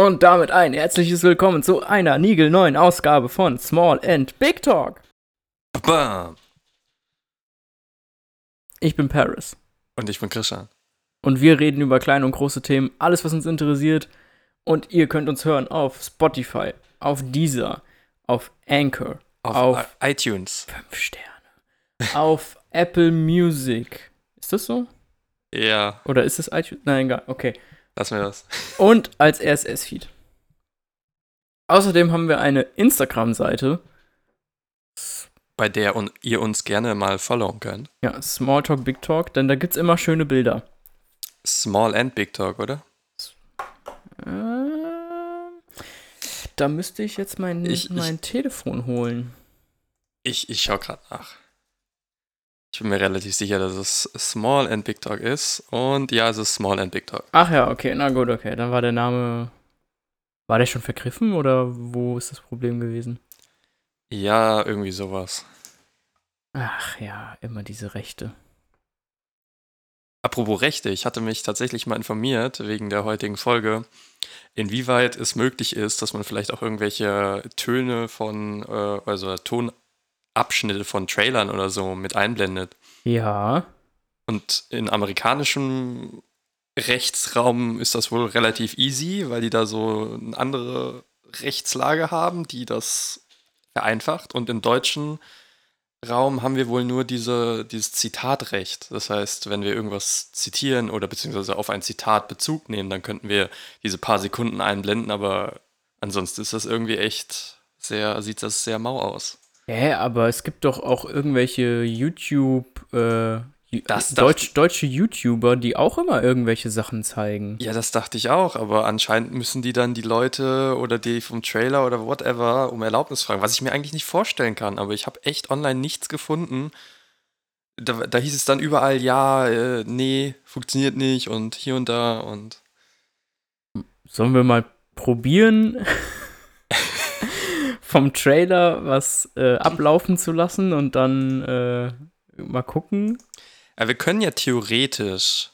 Und damit ein herzliches Willkommen zu einer niegelneuen Ausgabe von Small and Big Talk. Bam. Ich bin Paris. Und ich bin Christian. Und wir reden über kleine und große Themen, alles, was uns interessiert. Und ihr könnt uns hören auf Spotify, auf Deezer, auf Anchor, Auf, auf iTunes. 5 Sterne, auf Apple Music. Ist das so? Ja, Oder ist es iTunes? Nein, egal. Okay. Lassen wir das. Und als RSS-Feed. Außerdem haben wir eine Instagram-Seite. Bei der un ihr uns gerne mal followen könnt. Ja, Smalltalk Big Talk, denn da gibt's immer schöne Bilder. Small and Big Talk, oder? Ähm, da müsste ich jetzt mein, Ich- ich- mein Telefon holen. Ich, ich schau gerade nach. Ich bin mir relativ sicher, dass es Small and Big Talk ist. Und ja, es ist Small and Big Talk. Ach ja, okay, na gut, okay. Dann war der Name. War der schon vergriffen oder wo ist das Problem gewesen? Ja, irgendwie sowas. Ach ja, immer diese Rechte. Apropos Rechte, ich hatte mich tatsächlich mal informiert wegen der heutigen Folge, inwieweit es möglich ist, dass man vielleicht auch irgendwelche Töne von, äh, also Tonabschnitte von Trailern oder so mit einblendet. Ja. Und in amerikanischem Rechtsraum ist das wohl relativ easy, weil die da so eine andere Rechtslage haben, die das vereinfacht. Und im deutschen Raum haben wir wohl nur diese, dieses Zitatrecht. Das heißt, wenn wir irgendwas zitieren oder beziehungsweise auf ein Zitat Bezug nehmen, dann könnten wir diese paar Sekunden einblenden, aber ansonsten ist das irgendwie echt sehr, sieht das sehr mau aus. Hä, aber es gibt doch auch irgendwelche YouTube, äh, Das Deutsch, deutsche YouTuber, die auch immer irgendwelche Sachen zeigen. Ja, das dachte ich auch, aber anscheinend müssen die dann die Leute oder die vom Trailer oder whatever um Erlaubnis fragen, was ich mir eigentlich nicht vorstellen kann, aber ich habe echt online nichts gefunden. Da, da hieß es dann überall, ja, äh, nee, funktioniert nicht und hier und da und Sollen wir mal probieren, vom Trailer was äh, ablaufen zu lassen und dann äh, mal gucken? Ja, wir können ja theoretisch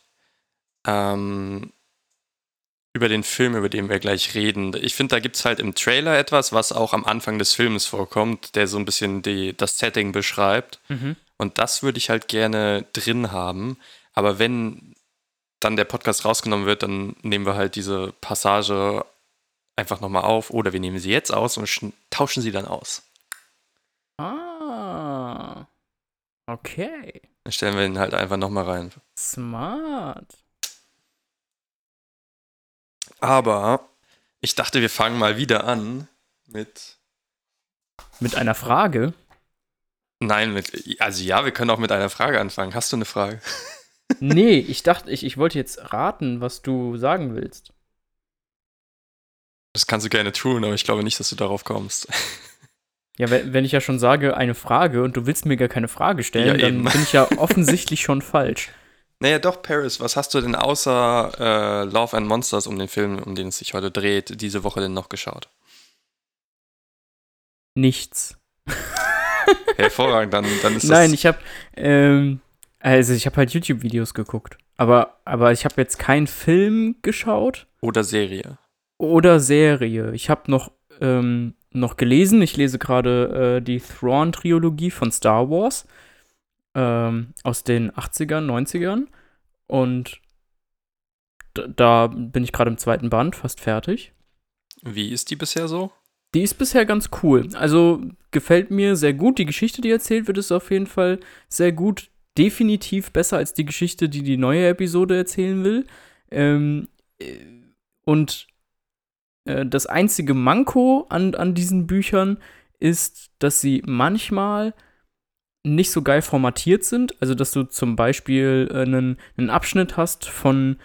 ähm, über den Film, über den wir gleich reden. Ich finde, da gibt es halt im Trailer etwas, was auch am Anfang des Films vorkommt, der so ein bisschen die, das Setting beschreibt. Und das würde ich halt gerne drin haben. Aber wenn dann der Podcast rausgenommen wird, dann nehmen wir halt diese Passage einfach nochmal auf oder wir nehmen sie jetzt aus und tauschen sie dann aus. Ah. Okay. Dann stellen wir ihn halt einfach nochmal rein. Smart. Aber ich dachte, wir fangen mal wieder an mit. Mit einer Frage. Nein, mit. Also ja, wir können auch mit einer Frage anfangen. Hast du eine Frage? Nee, ich dachte, ich, ich wollte jetzt raten, was du sagen willst. Das kannst du gerne tun, aber ich glaube nicht, dass du darauf kommst. Ja, wenn, ich ja schon sage, eine Frage und du willst mir gar keine Frage stellen, Ja, dann bin ich ja offensichtlich schon falsch. Naja, doch, Paris, was hast du denn außer äh, Love and Monsters um den Film, um den es sich heute dreht, diese Woche denn noch geschaut? Nichts. Hervorragend, dann, dann ist Nein, das. ich habe ähm, also ich habe halt YouTube-Videos geguckt, aber aber ich habe jetzt keinen Film geschaut Oder Serie. Oder Serie. Ich habe noch ähm, noch gelesen. Ich lese gerade äh, die Thrawn-Trilogie von Star Wars ähm, aus den 80ern, 90ern und da bin ich gerade im zweiten Band, fast fertig. Wie ist die bisher so? Die ist bisher ganz cool. Also gefällt mir sehr gut. Die Geschichte, die erzählt wird, ist auf jeden Fall sehr gut. Definitiv besser als die Geschichte, die die neue Episode erzählen will. Ähm, äh, und äh, das einzige Manko an, an diesen Büchern ist, dass sie manchmal nicht so geil formatiert sind. Also, dass du zum Beispiel äh, einen, einen Abschnitt hast von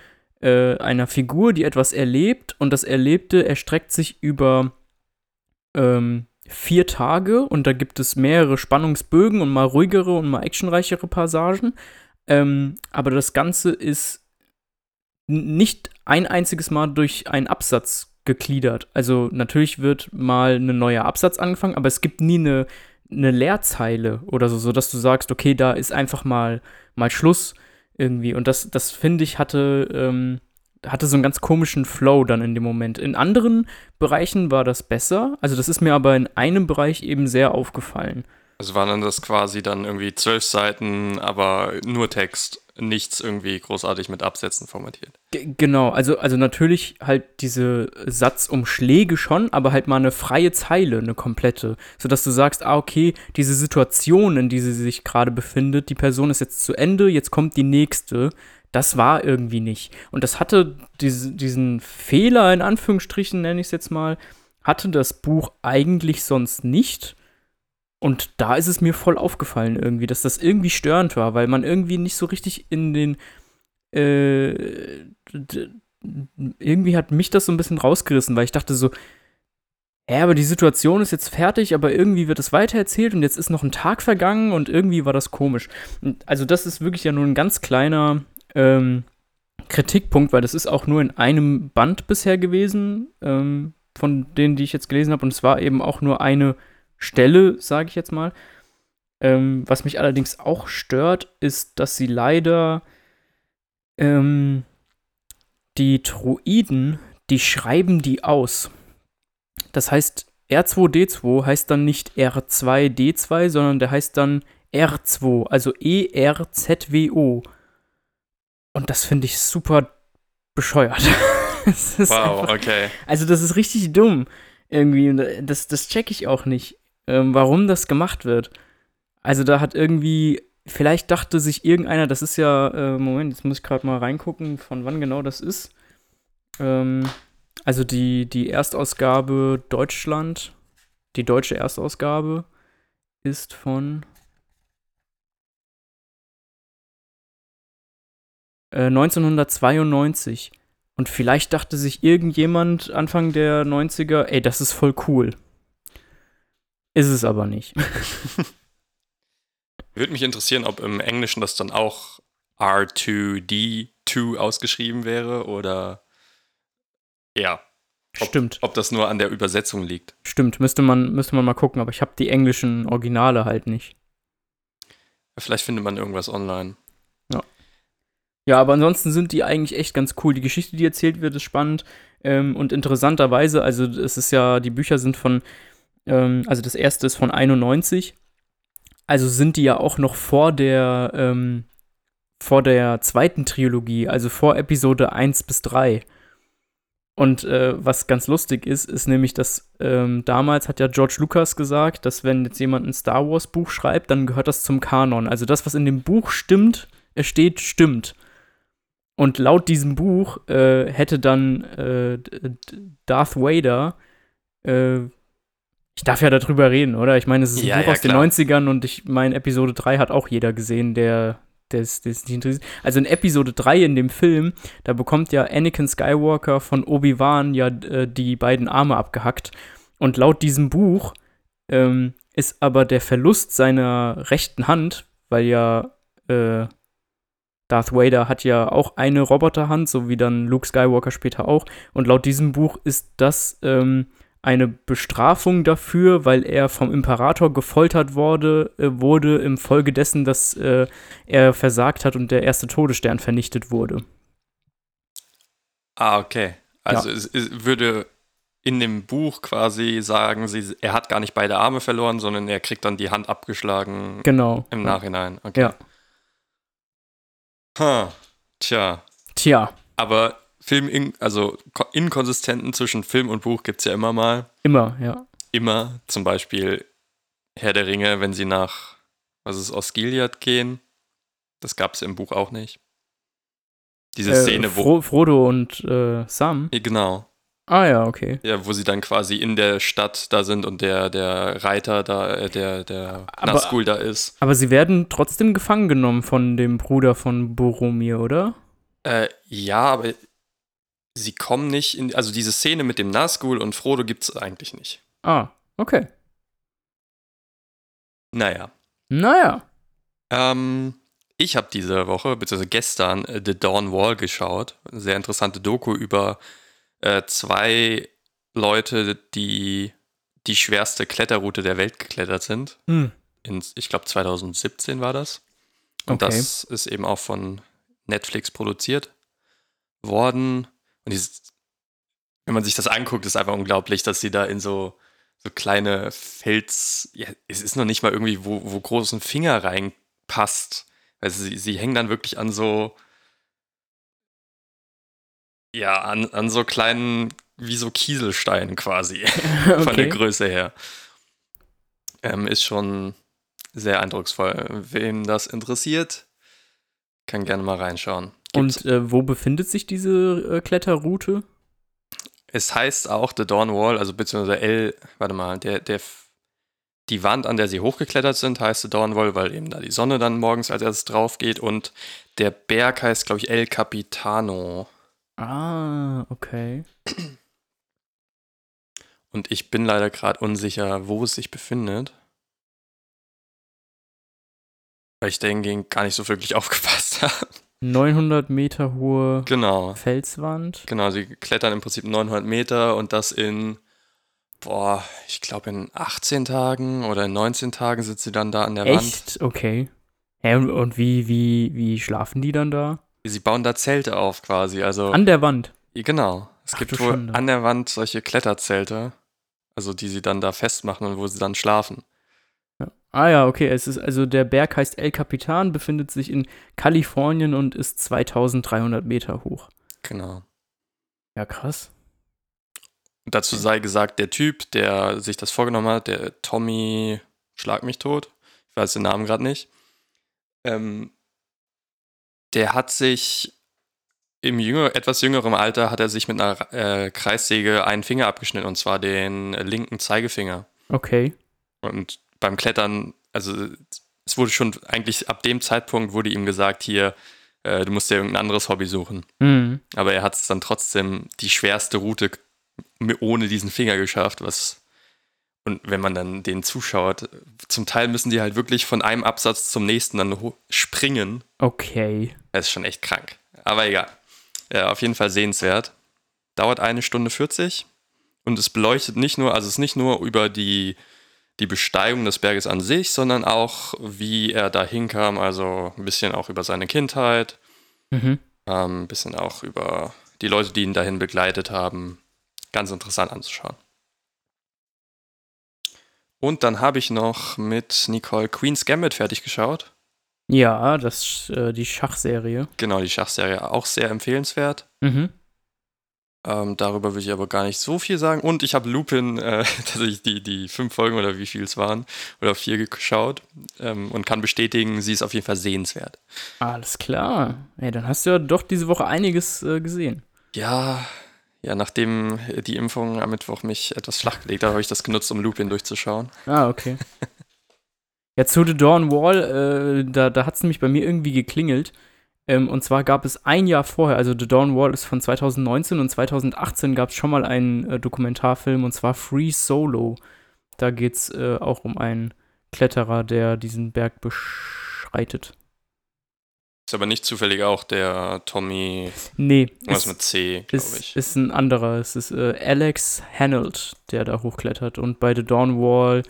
äh, einer Figur, die etwas erlebt und das Erlebte erstreckt sich über ähm, vier Tage und da gibt es mehrere Spannungsbögen und mal ruhigere und mal actionreichere Passagen. Ähm, aber das Ganze ist nicht ein einziges Mal durch einen Absatz gegliedert. Also natürlich wird mal ein neuer Absatz angefangen, aber es gibt nie eine, eine Leerzeile oder so, sodass du sagst, okay, da ist einfach mal, mal Schluss irgendwie. Und das, das finde ich, hatte ähm, hatte so einen ganz komischen Flow dann in dem Moment. In anderen Bereichen war das besser. Also das ist mir aber in einem Bereich eben sehr aufgefallen. Also waren das quasi dann irgendwie zwölf Seiten, aber nur Text, nichts irgendwie großartig mit Absätzen formatiert. G genau, also, also natürlich halt diese Satzumschläge schon, aber halt mal eine freie Zeile, eine komplette. Sodass du sagst, ah, okay, diese Situation, in die sie sich gerade befindet, die Person ist jetzt zu Ende, jetzt kommt die nächste. Das war irgendwie nicht. Und das hatte diese, diesen Fehler, in Anführungsstrichen nenne ich es jetzt mal, hatte das Buch eigentlich sonst nicht und da ist es mir voll aufgefallen irgendwie, dass das irgendwie störend war, weil man irgendwie nicht so richtig in den. Äh, irgendwie hat mich das so ein bisschen rausgerissen, weil ich dachte so, ja, aber die Situation ist jetzt fertig, aber irgendwie wird es weitererzählt und jetzt ist noch ein Tag vergangen und irgendwie war das komisch. Also das ist wirklich ja nur ein ganz kleiner ähm, Kritikpunkt, weil das ist auch nur in einem Band bisher gewesen, ähm, von denen, die ich jetzt gelesen habe. Und es war eben auch nur eine Stelle, sage ich jetzt mal. Ähm, was mich allerdings auch stört, ist, dass sie leider ähm, die Druiden, die schreiben die aus. Das heißt, R2D2 heißt dann nicht R2D2, sondern der heißt dann R2, also E-R-Z-W-O. Und das finde ich super bescheuert. wow, einfach, okay. Also, das ist richtig dumm. Irgendwie. Das, das check ich auch nicht ähm, warum das gemacht wird. Also da hat irgendwie, vielleicht dachte sich irgendeiner, das ist ja, äh, Moment, jetzt muss ich gerade mal reingucken, von wann genau das ist. Ähm, also die, die Erstausgabe Deutschland, die deutsche Erstausgabe ist von äh, 1992. Und vielleicht dachte sich irgendjemand Anfang der 90er, ey, das ist voll cool. Ist es aber nicht. Würde mich interessieren, ob im Englischen das dann auch R2D2 ausgeschrieben wäre oder ja. Ob, Stimmt. Ob das nur an der Übersetzung liegt. Stimmt, müsste man, müsste man mal gucken, aber ich habe die englischen Originale halt nicht. Vielleicht findet man irgendwas online. Ja. Ja, aber ansonsten sind die eigentlich echt ganz cool. Die Geschichte, die erzählt wird, ist spannend ähm, und interessanterweise, also es ist ja, die Bücher sind von ähm, also das erste ist von 91. Also sind die ja auch noch vor der, ähm, vor der zweiten Trilogie, also vor Episode 1 bis 3. Und äh, was ganz lustig ist, ist nämlich, dass ähm, damals hat ja George Lucas gesagt, dass wenn jetzt jemand ein Star Wars Buch schreibt, dann gehört das zum Kanon. Also das, was in dem Buch stimmt, steht, stimmt. Und laut diesem Buch äh, hätte dann äh, Darth Vader äh, ich darf ja darüber reden, oder? Ich meine, es ist ein ja, Buch ja, aus klar. den 90ern und ich meine, Episode 3 hat auch jeder gesehen, der das, das nicht interessiert. Also in Episode 3 in dem Film, da bekommt ja Anakin Skywalker von Obi-Wan ja äh, die beiden Arme abgehackt. Und laut diesem Buch ähm, ist aber der Verlust seiner rechten Hand, weil ja äh, Darth Vader hat ja auch eine Roboterhand, so wie dann Luke Skywalker später auch. Und laut diesem Buch ist das ähm, eine Bestrafung dafür, weil er vom Imperator gefoltert wurde, äh, wurde im Folge dessen, dass äh, er versagt hat und der erste Todesstern vernichtet wurde. Ah, okay. Also ja. es, es, würde in dem Buch quasi sagen, sie, er hat gar nicht beide Arme verloren, sondern er kriegt dann die Hand abgeschlagen. Genau. Im Nachhinein. Okay. Ja. Huh. Tja. Tja. Aber Film, also Inkonsistenten zwischen Film und Buch gibt es ja immer mal. Immer, ja. Immer. Zum Beispiel Herr der Ringe, wenn sie nach, was ist, Osgiliath gehen. Das gab es im Buch auch nicht. Diese äh, Szene, wo. Fro Frodo und äh, Sam. Genau. Ah ja, okay. Ja, wo sie dann quasi in der Stadt da sind und der, der Reiter da, äh, der, der aber, Nazgul da ist. Aber sie werden trotzdem gefangen genommen von dem Bruder von Boromir, oder? Äh, ja, aber sie kommen nicht in, also diese Szene mit dem Nazgul und Frodo gibt es eigentlich nicht. Ah, okay. Naja. Naja. Ähm, ich habe diese Woche, beziehungsweise gestern, äh, The Dawn Wall geschaut. Eine sehr interessante Doku über äh, zwei Leute, die die schwerste Kletterroute der Welt geklettert sind. Hm. In, ich glaube, 2017 war das. Und okay. das ist eben auch von Netflix produziert worden. Und dieses, wenn man sich das anguckt, ist einfach unglaublich, dass sie da in so, so kleine Fels, ja, es ist noch nicht mal irgendwie, wo, wo groß ein Finger reinpasst. Also sie, sie hängen dann wirklich an so, ja, an, an so kleinen, wie so Kieselsteinen quasi, von Okay. der Größe her. Ähm, ist schon sehr eindrucksvoll. Wem das interessiert, kann gerne mal reinschauen. Gibt's- Und äh, wo befindet sich diese äh, Kletterroute? Es heißt auch The Dawn Wall, also beziehungsweise L, warte mal, der, der, die Wand, an der sie hochgeklettert sind, heißt The Dawn Wall, weil eben da die Sonne dann morgens als erstes drauf geht und der Berg heißt, glaube ich, El Capitano. Ah, okay. Und ich bin leider gerade unsicher, wo es sich befindet. Weil ich dahingehend gar nicht so wirklich aufgepasst habe. 900 Meter hohe genau. Felswand. Genau, sie klettern im Prinzip 900 Meter und das in, boah, ich glaube in 18 Tagen oder in 19 Tagen sind sie dann da an der Wand. Echt? Okay. Hä, und- wie, wie, wie schlafen die dann da? Sie bauen da Zelte auf quasi. Also, An der Wand. genau. Es Ach gibt wohl Schande. an der Wand solche Kletterzelte, also die sie dann da festmachen und wo sie dann schlafen. Ah ja, okay. Es ist also der Berg heißt El Capitan, befindet sich in Kalifornien und ist 2300 Meter hoch. Genau. Ja, krass. Und dazu sei gesagt, der Typ, der sich das vorgenommen hat, der Tommy, schlag mich tot, ich weiß den Namen gerade nicht, ähm, der hat sich im jünger, etwas jüngeren Alter hat er sich mit einer äh, Kreissäge einen Finger abgeschnitten, und zwar den linken Zeigefinger. Okay. Und beim Klettern, also es wurde schon eigentlich ab dem Zeitpunkt wurde ihm gesagt, hier, äh, du musst dir irgendein anderes Hobby suchen. Mhm. Aber er hat es dann trotzdem die schwerste Route ohne diesen Finger geschafft, was und wenn man dann den zuschaut, zum Teil müssen die halt wirklich von einem Absatz zum nächsten dann springen. Okay. Das ist schon echt krank. Aber egal. Ja, auf jeden Fall sehenswert. Dauert eine Stunde 40 und es beleuchtet nicht nur, also es ist nicht nur über die, die Besteigung des Berges an sich, sondern auch, wie er da hinkam, also ein bisschen auch über seine Kindheit, Mhm. ähm, ein bisschen auch über die Leute, die ihn dahin begleitet haben. Ganz interessant anzuschauen. Und dann habe ich noch mit Nicole Queen's Gambit fertig geschaut. Ja, das äh, die Schachserie. Genau, die Schachserie auch sehr empfehlenswert. Mhm. Ähm, darüber will ich aber gar nicht so viel sagen. Und ich habe Lupin, äh, tatsächlich die, die fünf Folgen oder wie viel es waren, oder vier geschaut ähm, und kann bestätigen, sie ist auf jeden Fall sehenswert. Alles klar. Ey, dann hast du ja doch diese Woche einiges äh, gesehen. Ja, ja, nachdem die Impfung am Mittwoch mich etwas flachgelegt hat, habe ich das genutzt, um Lupin durchzuschauen. Ah, okay. ja, zu The Dawn Wall, äh, da, da hat es nämlich bei mir irgendwie geklingelt. Ähm, und zwar gab es ein Jahr vorher, also The Dawn Wall ist von 2019 und 2018 gab es schon mal einen äh, Dokumentarfilm und zwar Free Solo. Da geht es äh, auch um einen Kletterer, der diesen Berg beschreitet. Ist aber nicht zufällig auch der Tommy, Nee, was ist, mit C, glaube ist, ich. ist ein anderer. Es ist äh, Alex Hanold, der da hochklettert. Und bei The Dawn Wall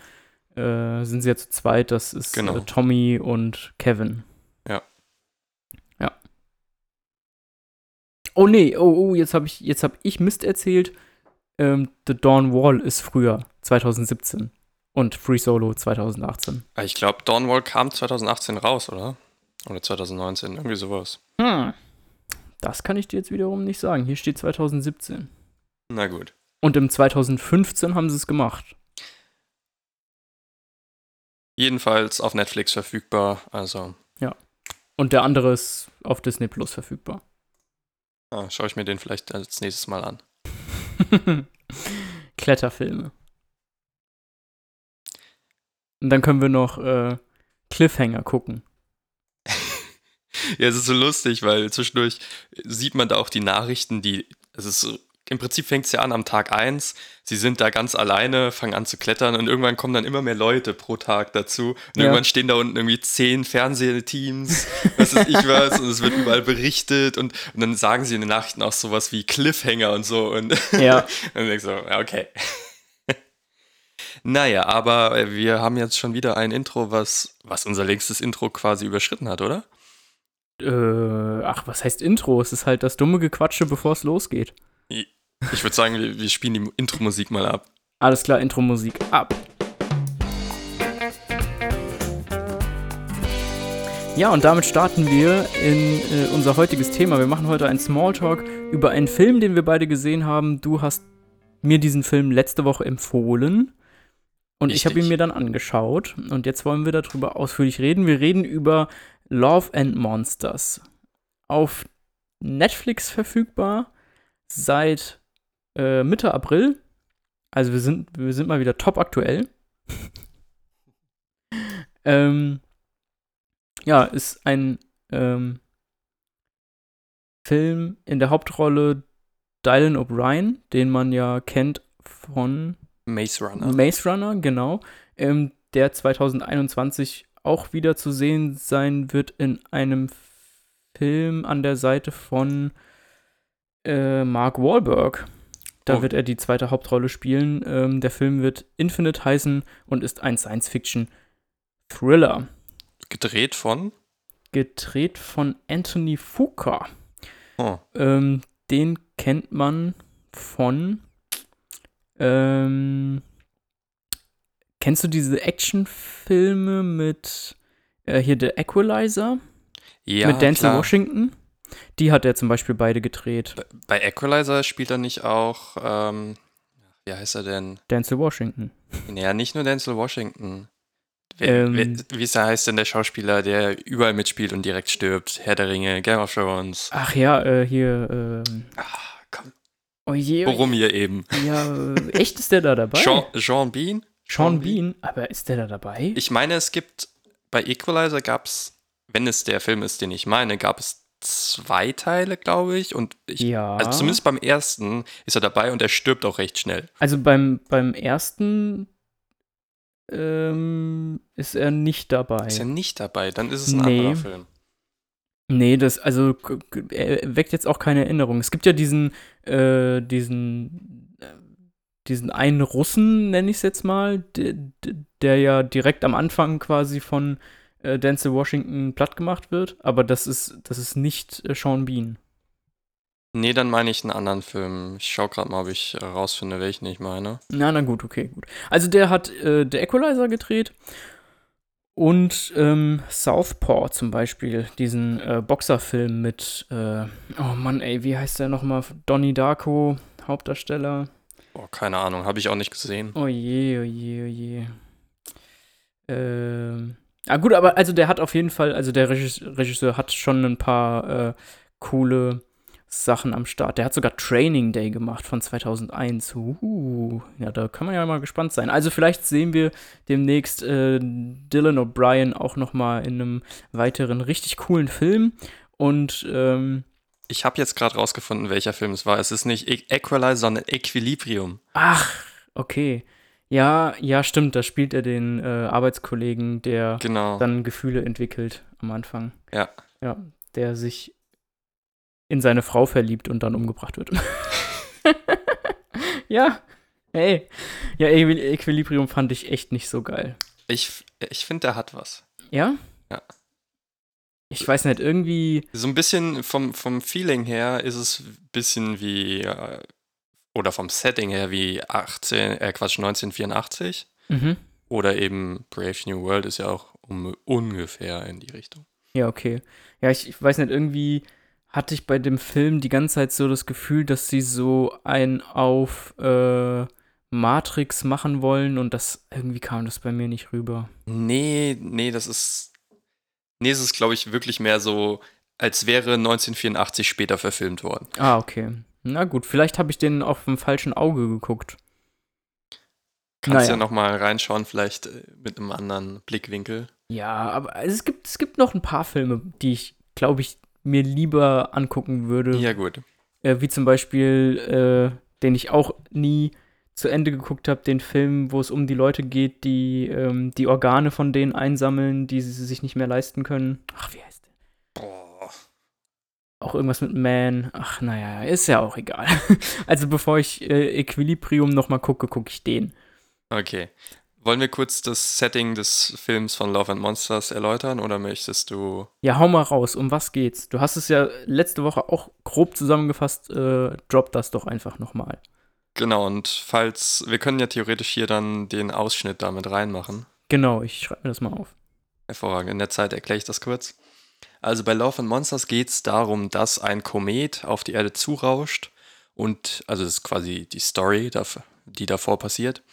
äh, sind sie ja zu zweit. Das ist Genau. äh, Tommy und Kevin. Ja. Ja. Oh nee, oh, oh, jetzt habe ich, jetzt hab ich Mist erzählt. Ähm, The Dawn Wall ist früher, 2017. Und Free Solo 2018. Ah, Ich glaube, Dawnwall kam 2018 raus, oder? Oder 2019, irgendwie sowas. Hm. Das kann ich dir jetzt wiederum nicht sagen. Hier steht 2017. Na gut. Und im 2015 haben sie es gemacht. Jedenfalls auf Netflix verfügbar, also Und der andere ist auf Disney Plus verfügbar. Ah, schaue ich mir den vielleicht als nächstes Mal an. Kletterfilme. Und dann können wir noch äh, Cliffhanger gucken. Ja, es ist so lustig, weil zwischendurch sieht man da auch die Nachrichten, die, es ist so, im Prinzip fängt es ja an am Tag 1, sie sind da ganz alleine, fangen an zu klettern und irgendwann kommen dann immer mehr Leute pro Tag dazu und Ja. irgendwann stehen da unten irgendwie zehn Fernsehteams, was weiß ich was und es wird überall berichtet und, und dann sagen sie in den Nachrichten auch sowas wie Cliffhanger und so und Ja. dann denkst du, ja, okay. naja, aber äh, wir haben jetzt schon wieder ein Intro, was, was unser längstes Intro quasi überschritten hat, oder? Äh, ach, was heißt Intro? Es ist halt das dumme Gequatsche, bevor es losgeht. Ich würde sagen, wir, wir spielen die Intro-Musik mal ab. Alles klar, Intro-Musik ab. Ja, und damit starten wir in äh, unser heutiges Thema. Wir machen heute einen Smalltalk über einen Film, den wir beide gesehen haben. Du hast mir diesen Film letzte Woche empfohlen. Und ich habe ihn mir dann angeschaut. Und jetzt wollen wir darüber ausführlich reden. Wir reden über Love and Monsters. Auf Netflix verfügbar seit äh, Mitte April. Also wir sind, wir sind mal wieder top aktuell. ähm, ja, ist ein ähm, Film in der Hauptrolle Dylan O'Brien, den man ja kennt von Maze Runner. Maze Runner, genau. Ähm, der 2021 auch wieder zu sehen sein wird in einem Film an der Seite von äh, Mark Wahlberg. Da oh. wird er die zweite Hauptrolle spielen. Ähm, der Film wird Infinite heißen und ist ein Science-Fiction-Thriller. Gedreht von? Gedreht von Anthony Fuqua. Oh. Ähm, den kennt man von. Ähm, kennst du diese Actionfilme mit äh, hier The Equalizer? Ja. Mit Denzel klar. Washington? Die hat er zum Beispiel beide gedreht. Bei Equalizer spielt er nicht auch, ähm, wie heißt er denn? Denzel Washington. Naja, nicht nur Denzel Washington. Wer, Ähm. wie ist der heißt denn der Schauspieler, der überall mitspielt und direkt stirbt? Herr der Ringe, Game of Thrones. Ach ja, äh, hier, ähm. Ah, komm. Oh je. Worum hier eben? Ja, äh, echt ist der da dabei? Sean, Sean Bean? Sean Bean, aber ist der da dabei? Ich meine, es gibt, bei Equalizer gab es, wenn es der Film ist, den ich meine, gab es zwei Teile, glaube ich. Und ich, ja. also zumindest beim ersten ist er dabei und er stirbt auch recht schnell. Also beim, beim ersten ähm, ist er nicht dabei. Ist er nicht dabei, dann ist es ein Nee. anderer Film. Nee, das, also er weckt jetzt auch keine Erinnerung. Es gibt ja diesen, äh, diesen, äh, diesen einen Russen, nenne ich es jetzt mal, der, der ja direkt am Anfang quasi von äh, Denzel Washington platt gemacht wird, aber das ist, das ist nicht äh, Sean Bean. Nee, dann meine ich einen anderen Film. Ich schau gerade mal, ob ich herausfinde, welchen ich meine. Na, na gut, okay, gut. Also der hat äh, The Equalizer gedreht und ähm, Southpaw zum Beispiel, diesen äh, Boxerfilm mit, äh, oh Mann, ey, wie heißt der nochmal? Donnie Darko, Hauptdarsteller. Boah, keine Ahnung, habe ich auch nicht gesehen. Oh je, oh je, oh je. Ähm. Ah, gut, aber also der hat auf jeden Fall, also der Regisseur, hat schon ein paar äh, coole Sachen am Start. Der hat sogar Training Day gemacht von 2001. Uh, ja, da kann man ja mal gespannt sein. Also vielleicht sehen wir demnächst äh, Dylan O'Brien auch noch mal in einem weiteren richtig coolen Film. Und ähm, Ich habe jetzt gerade rausgefunden, welcher Film es war. Es ist nicht E- Equalizer, sondern Equilibrium. ach, okay. Ja, ja, stimmt. Da spielt er den äh, Arbeitskollegen, der Genau. dann Gefühle entwickelt am Anfang. Ja. Ja, der sich in seine Frau verliebt und dann umgebracht wird. ja, hey. Ja, Equil- Equilibrium fand ich echt nicht so geil. Ich, ich finde, der hat was. Ja? Ja. Ich weiß nicht, irgendwie. So ein bisschen vom, vom Feeling her ist es ein bisschen wie, äh, oder vom Setting her wie 18, äh Quatsch, 1984. Mhm. Oder eben Brave New World ist ja auch um, ungefähr in die Richtung. Ja, okay. Ja, ich, ich weiß nicht, irgendwie hatte ich bei dem Film die ganze Zeit so das Gefühl, dass sie so ein auf äh, Matrix machen wollen und das irgendwie kam das bei mir nicht rüber. Nee, nee, das ist. Nee, es ist, glaube ich, wirklich mehr so, als wäre 1984 später verfilmt worden. Ah, okay. Na gut, vielleicht habe ich den auf dem falschen Auge geguckt. Kannst Naja. ja noch mal reinschauen, vielleicht äh, mit einem anderen Blickwinkel. Ja, aber es gibt, es gibt noch ein paar Filme, die ich, glaube ich, mir lieber angucken würde. Ja, gut. Äh, wie zum Beispiel, äh, den ich auch nie zu Ende geguckt habe, den Film, wo es um die Leute geht, die ähm, die Organe von denen einsammeln, die sie sich nicht mehr leisten können. Ach, wie heißt der? Boah. Auch irgendwas mit Man. Ach, naja, ist ja auch egal. also bevor ich äh, Equilibrium noch mal gucke, gucke ich den. Okay. Wollen wir kurz das Setting des Films von Love and Monsters erläutern oder möchtest du. Ja, hau mal raus, um was geht's? Du hast es ja letzte Woche auch grob zusammengefasst, äh, drop das doch einfach nochmal. Genau, und falls. Wir können ja theoretisch hier dann den Ausschnitt damit reinmachen. Genau, ich schreibe mir das mal auf. Hervorragend. In der Zeit erkläre ich das kurz. Also bei Love and Monsters geht es darum, dass ein Komet auf die Erde zurauscht und, also das ist quasi die Story, die davor passiert.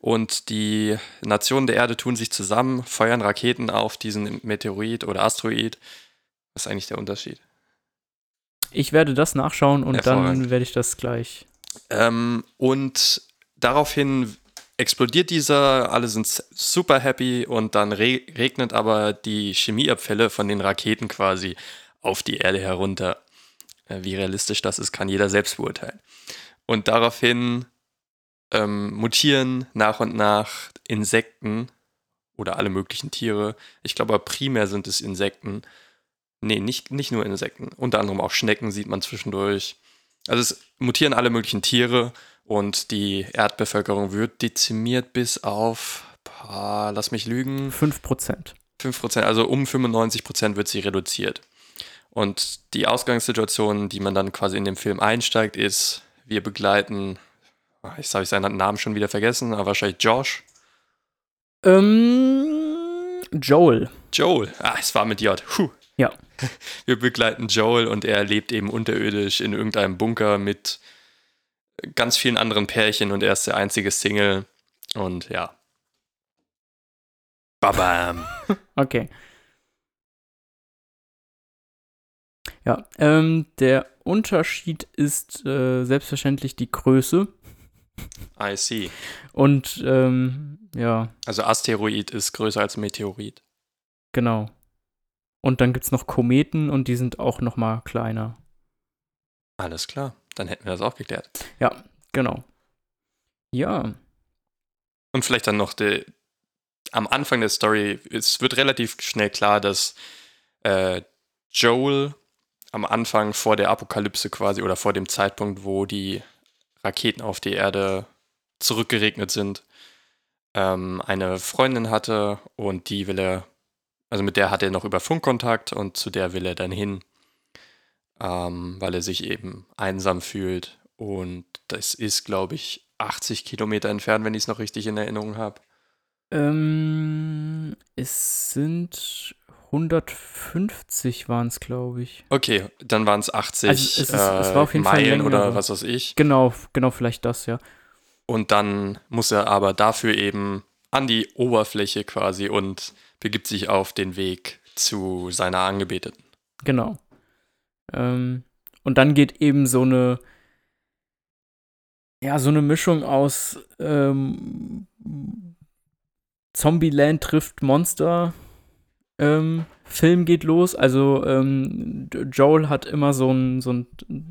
Und die Nationen der Erde tun sich zusammen, feuern Raketen auf diesen Meteorit oder Asteroid. Was ist eigentlich der Unterschied? Ich werde das nachschauen und dann werde ich das gleich. Ähm, und daraufhin explodiert dieser, alle sind super happy und dann re regnet aber die Chemieabfälle von den Raketen quasi auf die Erde herunter. Äh, wie realistisch das ist, kann jeder selbst beurteilen. Und daraufhin ähm, mutieren nach und nach Insekten oder alle möglichen Tiere. Ich glaube, primär sind es Insekten. Nee, nicht, nicht nur Insekten. Unter anderem auch Schnecken sieht man zwischendurch. Also es mutieren alle möglichen Tiere und die Erdbevölkerung wird dezimiert bis auf, paar, lass mich lügen. 5%. 5%, also um 95% wird sie reduziert. Und die Ausgangssituation, die man dann quasi in dem Film einsteigt, ist, wir begleiten Jetzt habe ich seinen Namen schon wieder vergessen, aber wahrscheinlich Josh. Ähm, Joel. Joel. Ah, es war mit J. Puh. Ja. Wir begleiten Joel und er lebt eben unterirdisch in irgendeinem Bunker mit ganz vielen anderen Pärchen und er ist der einzige Single. Und ja. Babam. okay. Ja, ähm, der Unterschied ist äh, selbstverständlich die Größe. I see. Und ähm, ja. Also Asteroid ist größer als Meteorit. Genau. Und dann gibt es noch Kometen und die sind auch noch mal kleiner. Alles klar, dann hätten wir das auch geklärt. Ja, genau. Ja. Und vielleicht dann noch de, am Anfang der Story, es wird relativ schnell klar, dass äh, Joel am Anfang vor der Apokalypse quasi oder vor dem Zeitpunkt, wo die Raketen auf die Erde zurückgeregnet sind, ähm, eine Freundin hatte und die will er, also mit der hat er noch über Funkkontakt und zu der will er dann hin, ähm, weil er sich eben einsam fühlt. Und das ist, glaube ich, 80 Kilometer entfernt, wenn ich es noch richtig in Erinnerung habe. Ähm, es sind 150 waren es, glaube ich. Okay, dann waren es 80 also es, ist, äh, es war auf jeden Meilen Fall oder was weiß ich. Genau, genau, vielleicht das, ja. Und dann muss er aber dafür eben an die Oberfläche quasi und begibt sich auf den Weg zu seiner Angebeteten. Genau. Ähm, und dann geht eben so eine, ja, so eine Mischung aus ähm, Zombieland trifft Monster ähm, Film geht los. Also ähm, Joel hat immer so ein, so ein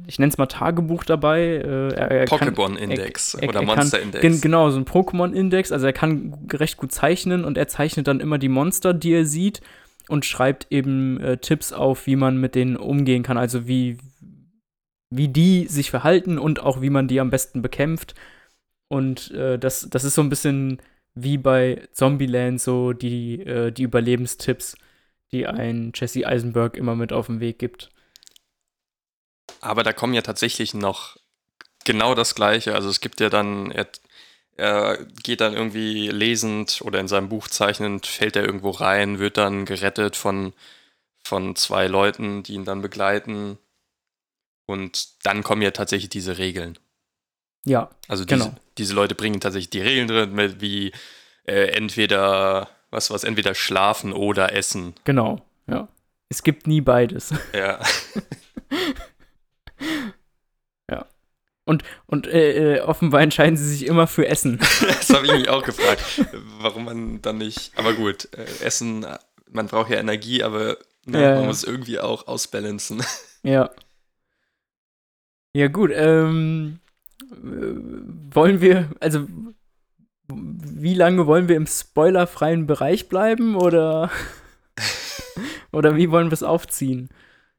ich nenne es mal Tagebuch dabei. Äh, Pokémon-Index oder Monster-Index. Genau, so ein Pokémon-Index. Also er kann recht gut zeichnen und er zeichnet dann immer die Monster, die er sieht und schreibt eben äh, Tipps auf, wie man mit denen umgehen kann. Also wie, wie die sich verhalten und auch wie man die am besten bekämpft. Und äh, das, das ist so ein bisschen wie bei Zombieland so die, äh, die Überlebenstipps, die ein Jesse Eisenberg immer mit auf den Weg gibt. Aber da kommen ja tatsächlich noch genau das Gleiche. Also es gibt ja dann, er, er geht dann irgendwie lesend oder in seinem Buch zeichnend, fällt er irgendwo rein, wird dann gerettet von, von zwei Leuten, die ihn dann begleiten. Und dann kommen ja tatsächlich diese Regeln. Ja. Also diese, genau. diese Leute bringen tatsächlich die Regeln drin, wie äh, entweder was was entweder schlafen oder essen. Genau, ja. Es gibt nie beides. Ja. ja. Und, und äh, äh, offenbar entscheiden sie sich immer für Essen. das habe ich mich auch gefragt, warum man dann nicht. Aber gut, äh, Essen, man braucht ja Energie, aber ne, ja, man ja. muss irgendwie auch ausbalancen. Ja. Ja, gut, ähm, wollen wir, also wie lange wollen wir im spoilerfreien Bereich bleiben oder, oder wie wollen wir es aufziehen?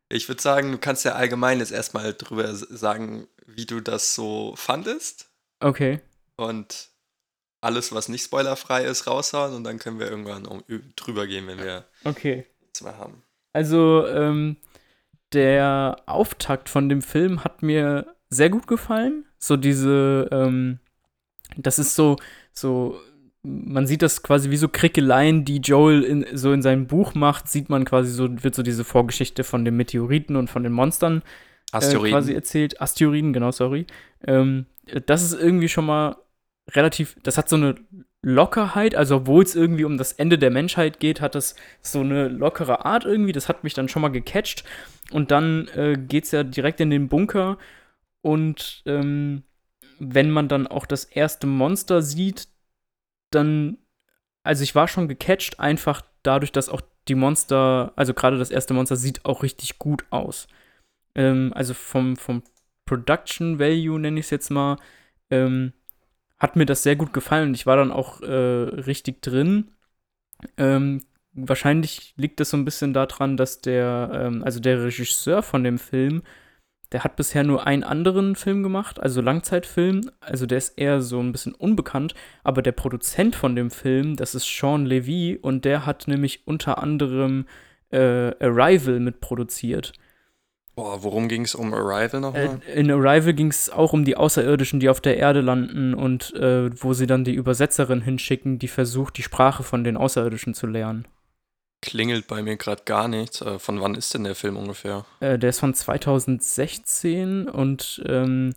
Ich würde sagen, du kannst ja allgemein jetzt erstmal drüber sagen, wie du das so fandest. Okay. Und alles, was nicht spoilerfrei ist, raushauen und dann können wir irgendwann um, drüber gehen, wenn wir Okay. nichts mehr haben. Also, ähm, der Auftakt von dem Film hat mir sehr gut gefallen. So diese, ähm, das ist so, so, man sieht das quasi wie so Krickeleien, die Joel in, so in seinem Buch macht, sieht man quasi so, wird so diese Vorgeschichte von den Meteoriten und von den Monstern äh, Asteroiden. quasi erzählt. Asteroiden, genau, sorry. Ähm, das ist irgendwie schon mal relativ, das hat so eine Lockerheit, also obwohl es irgendwie um das Ende der Menschheit geht, hat das so eine lockere Art irgendwie, das hat mich dann schon mal gecatcht. Und dann äh, geht es ja direkt in den Bunker und ähm, wenn man dann auch das erste Monster sieht, dann, also ich war schon gecatcht, einfach dadurch, dass auch die Monster, also gerade das erste Monster sieht auch richtig gut aus. Ähm, also vom, vom Production Value, nenne ich es jetzt mal, ähm, hat mir das sehr gut gefallen und ich war dann auch äh, richtig drin. Ähm, wahrscheinlich liegt das so ein bisschen daran, dass der, ähm, also der Regisseur von dem Film, der hat bisher nur einen anderen Film gemacht, also Langzeitfilm. Also der ist eher so ein bisschen unbekannt. Aber der Produzent von dem Film, das ist Sean Levy und der hat nämlich unter anderem äh, Arrival mitproduziert. Boah, worum ging es um Arrival nochmal? Äh, in Arrival ging es auch um die Außerirdischen, die auf der Erde landen und äh, wo sie dann die Übersetzerin hinschicken, die versucht, die Sprache von den Außerirdischen zu lernen. Klingelt bei mir gerade gar nichts. Äh, von wann ist denn der Film ungefähr? Äh, der ist von 2016 und ähm,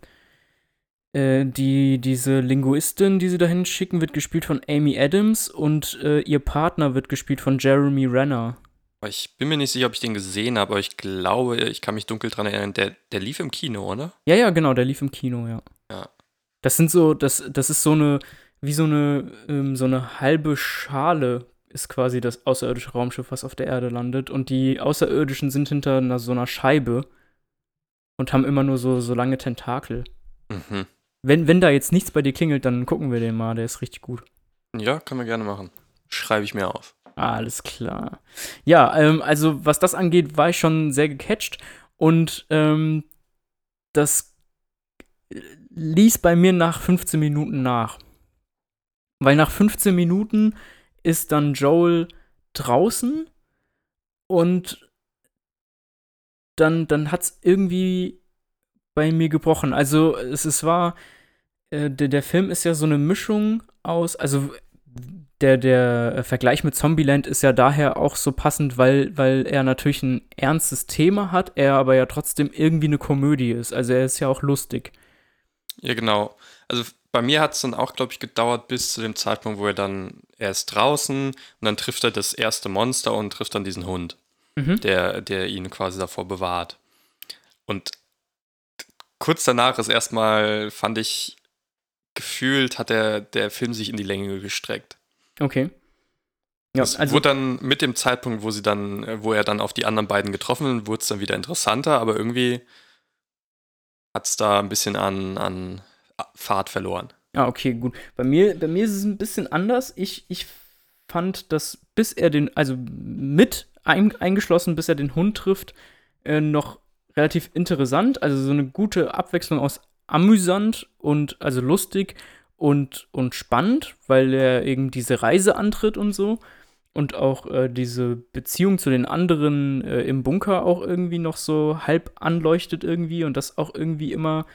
äh, die, diese Linguistin, die sie dahin schicken, wird gespielt von Amy Adams und äh, ihr Partner wird gespielt von Jeremy Renner. Ich bin mir nicht sicher, ob ich den gesehen habe, aber ich glaube, ich kann mich dunkel dran erinnern, der, der lief im Kino, oder? Ja, ja, genau, der lief im Kino, ja. Ja. Das sind so, das, das ist so eine, wie so eine, ähm, so eine halbe Schale ist quasi das außerirdische Raumschiff, was auf der Erde landet. Und die Außerirdischen sind hinter einer, so einer Scheibe und haben immer nur so, so lange Tentakel. Mhm. Wenn, wenn da jetzt nichts bei dir klingelt, dann gucken wir den mal, der ist richtig gut. Ja, können wir gerne machen. Schreibe ich mir auf. Alles klar. Ja, ähm, also was das angeht, war ich schon sehr gecatcht und ähm, das ließ bei mir nach 15 Minuten nach. Weil nach 15 Minuten ist dann Joel draußen und dann, dann hat es irgendwie bei mir gebrochen. Also es, es war, äh, der, der Film ist ja so eine Mischung aus, also der, der Vergleich mit Zombieland ist ja daher auch so passend, weil, weil er natürlich ein ernstes Thema hat, er aber ja trotzdem irgendwie eine Komödie ist. Also er ist ja auch lustig. Ja, genau. Also bei mir hat es dann auch, glaube ich, gedauert bis zu dem Zeitpunkt, wo er dann, er ist draußen und dann trifft er das erste Monster und trifft dann diesen Hund, Mhm. der, der ihn quasi davor bewahrt. Und kurz danach ist erstmal, fand ich, gefühlt hat der, der Film sich in die Länge gestreckt. Okay. Ja, es also wurde dann mit dem Zeitpunkt, wo sie dann, wo er dann auf die anderen beiden getroffen wurde es dann wieder interessanter, aber irgendwie hat es da ein bisschen an, an Fahrt verloren. Ah, okay, gut. Bei mir, bei mir ist es ein bisschen anders. Ich, ich fand, dass bis er den, also mit ein, eingeschlossen, bis er den Hund trifft, äh, noch relativ interessant. Also so eine gute Abwechslung aus amüsant und also lustig und, und spannend, weil er eben diese Reise antritt und so. Und auch äh, diese Beziehung zu den anderen äh, im Bunker auch irgendwie noch so halb anleuchtet irgendwie und das auch irgendwie immer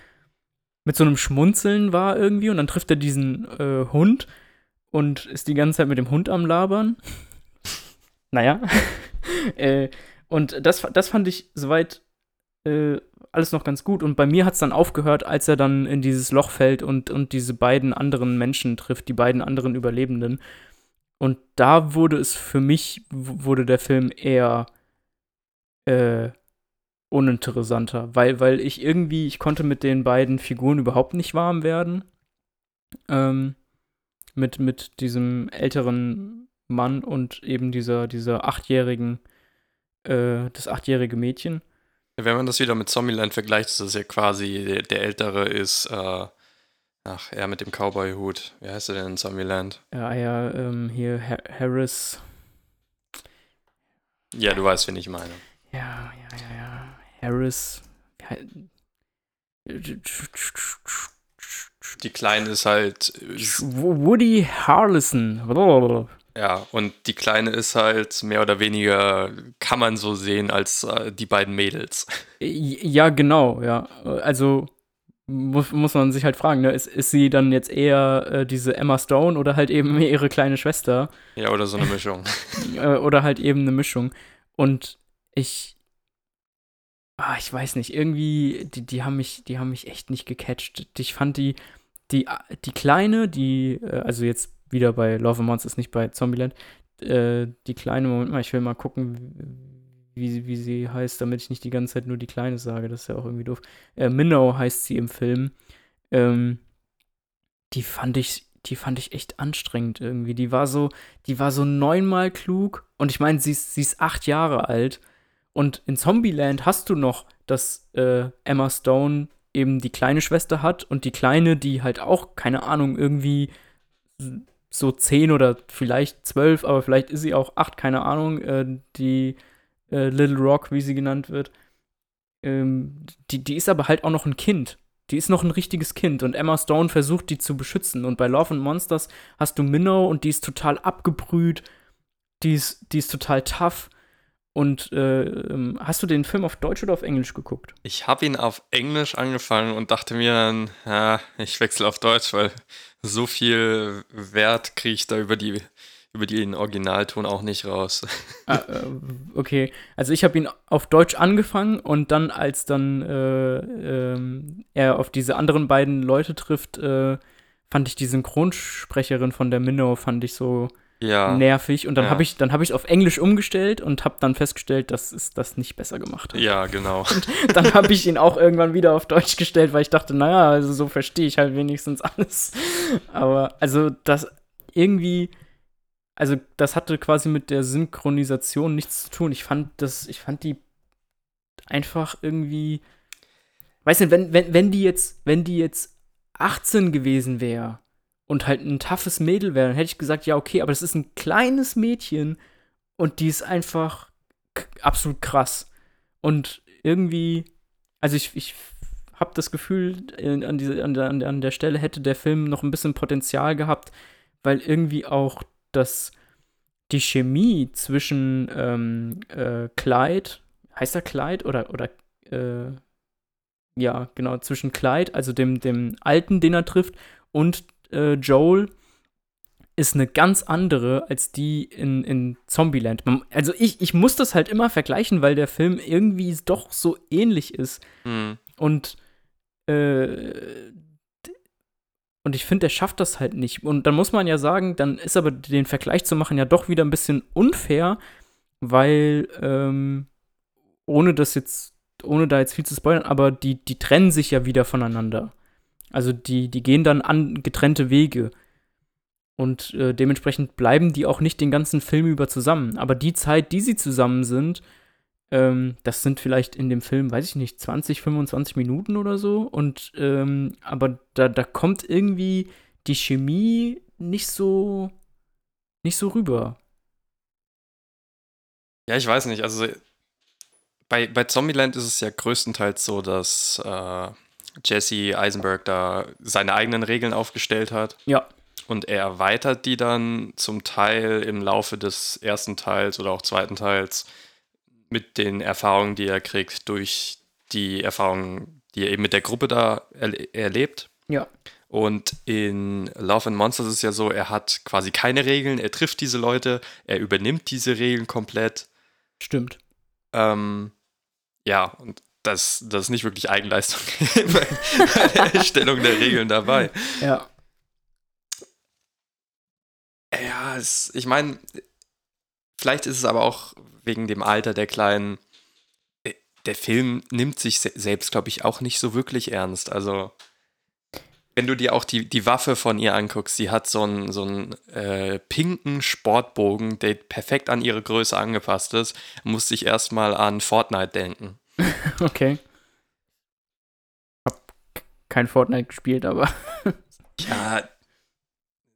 mit so einem Schmunzeln war irgendwie. Und dann trifft er diesen äh, Hund und ist die ganze Zeit mit dem Hund am Labern. naja. äh, und das, das fand ich soweit äh, alles noch ganz gut. Und bei mir hat es dann aufgehört, als er dann in dieses Loch fällt und, und diese beiden anderen Menschen trifft, die beiden anderen Überlebenden. Und da wurde es für mich, wurde der Film eher äh, uninteressanter, weil, weil ich irgendwie, ich konnte mit den beiden Figuren überhaupt nicht warm werden. Ähm, mit, mit diesem älteren Mann und eben dieser, dieser achtjährigen, äh, das achtjährige Mädchen. Wenn man das wieder mit Zombieland vergleicht, ist das ja quasi, der, der Ältere ist, äh, ach, er mit dem Cowboy-Hut. Wie heißt er denn in Zombieland? Ja, ja, ähm, hier Ha- Harris. Ja, du weißt, wen ich meine. Ja, ja, ja, ja. Harris. Die Kleine ist halt. Woody Harrelson. Ja, und die Kleine ist halt mehr oder weniger, kann man so sehen, als äh, die beiden Mädels. Ja, genau, ja. Also muss, muss man sich halt fragen, ne? ist, ist sie dann jetzt eher äh, diese Emma Stone oder halt eben ihre kleine Schwester? Ja, oder so eine Mischung. Äh, oder halt eben eine Mischung. Und ich, ah, ich weiß nicht, irgendwie, die, die haben mich, die haben mich echt nicht gecatcht. Ich fand die, die, die kleine, die, äh, also jetzt wieder bei Love and Monsters, nicht bei Zombieland, äh, die kleine, Moment mal, ich will mal gucken, wie, wie sie heißt, damit ich nicht die ganze Zeit nur die kleine sage, das ist ja auch irgendwie doof. Äh, Minnow heißt sie im Film. Ähm, die fand ich, die fand ich echt anstrengend irgendwie. Die war so, die war so neunmal klug und ich meine, sie ist, sie ist acht Jahre alt und in Zombieland hast du noch, dass äh, Emma Stone eben die kleine Schwester hat und die kleine, die halt auch, keine Ahnung, irgendwie so zehn oder vielleicht zwölf, aber vielleicht ist sie auch acht, keine Ahnung, äh, die äh, Little Rock, wie sie genannt wird. Ähm, die, die ist aber halt auch noch ein Kind. Die ist noch ein richtiges Kind und Emma Stone versucht, die zu beschützen. Und bei Love and Monsters hast du Minnow und die ist total abgebrüht, die ist, die ist total tough und äh, ähm, hast du den Film auf Deutsch oder auf Englisch geguckt? Ich habe ihn auf Englisch angefangen und dachte mir dann, ja, ich wechsle auf Deutsch, weil so viel Wert kriege ich da über die über den Originalton auch nicht raus. Ah, äh, okay, also ich habe ihn auf Deutsch angefangen und dann, als dann äh, äh, er auf diese anderen beiden Leute trifft, äh, fand ich die Synchronsprecherin von der Minnow, fand ich so ja. nervig. Und dann ja. habe ich, dann ich auf Englisch umgestellt und habe dann festgestellt, dass es das nicht besser gemacht hat. Ja, genau. Und dann habe ich ihn auch irgendwann wieder auf Deutsch gestellt, weil ich dachte, naja, also so verstehe ich halt wenigstens alles. Aber also das irgendwie, also das hatte quasi mit der Synchronisation nichts zu tun. Ich fand das, ich fand die einfach irgendwie, weiß nicht, wenn, wenn, wenn die jetzt, wenn die jetzt 18 gewesen wäre und halt ein toughes Mädel wäre, dann hätte ich gesagt, ja, okay, aber das ist ein kleines Mädchen und die ist einfach absolut krass. Und irgendwie, also ich, ich habe das Gefühl, an, diese, an, der, an der Stelle hätte der Film noch ein bisschen Potenzial gehabt, weil irgendwie auch das, die Chemie zwischen ähm, äh, Clyde, heißt er Clyde oder, oder äh, ja, genau, zwischen Clyde, also dem, dem Alten, den er trifft, und äh, Joel ist eine ganz andere als die in, in Zombieland. Also ich, ich muss das halt immer vergleichen, weil der Film irgendwie doch so ähnlich ist. Mhm. Und äh, und ich finde, der schafft das halt nicht. Und dann muss man ja sagen, dann ist aber den Vergleich zu machen ja doch wieder ein bisschen unfair, weil ähm, ohne das jetzt, ohne da jetzt viel zu spoilern, aber die, die trennen sich ja wieder voneinander. Also die, die gehen dann an getrennte Wege. Und äh, dementsprechend bleiben die auch nicht den ganzen Film über zusammen. Aber die Zeit, die sie zusammen sind, ähm, das sind vielleicht in dem Film, weiß ich nicht, 20, 25 Minuten oder so. Und ähm, aber da, da kommt irgendwie die Chemie nicht so nicht so rüber. Ja, ich weiß nicht. Also bei, bei Zombieland ist es ja größtenteils so, dass äh, Jesse Eisenberg da seine eigenen Regeln aufgestellt hat. Ja. Und er erweitert die dann zum Teil im Laufe des ersten Teils oder auch zweiten Teils mit den Erfahrungen, die er kriegt, durch die Erfahrungen, die er eben mit der Gruppe da erle erlebt. Ja. Und in Love and Monsters ist es ja so, er hat quasi keine Regeln, er trifft diese Leute, er übernimmt diese Regeln komplett. Stimmt. Ähm, ja, und das, das ist nicht wirklich Eigenleistung bei der Erstellung der Regeln dabei. Ja. Ja, es, ich meine, vielleicht ist es aber auch wegen dem Alter der Kleinen. Äh, der Film nimmt sich selbst, glaube ich, auch nicht so wirklich ernst. Also, wenn du dir auch die, die Waffe von ihr anguckst, sie hat so einen, so einen äh, pinken Sportbogen, der perfekt an ihre Größe angepasst ist, muss ich erstmal an Fortnite denken. okay. Hab kein Fortnite gespielt, aber. ja,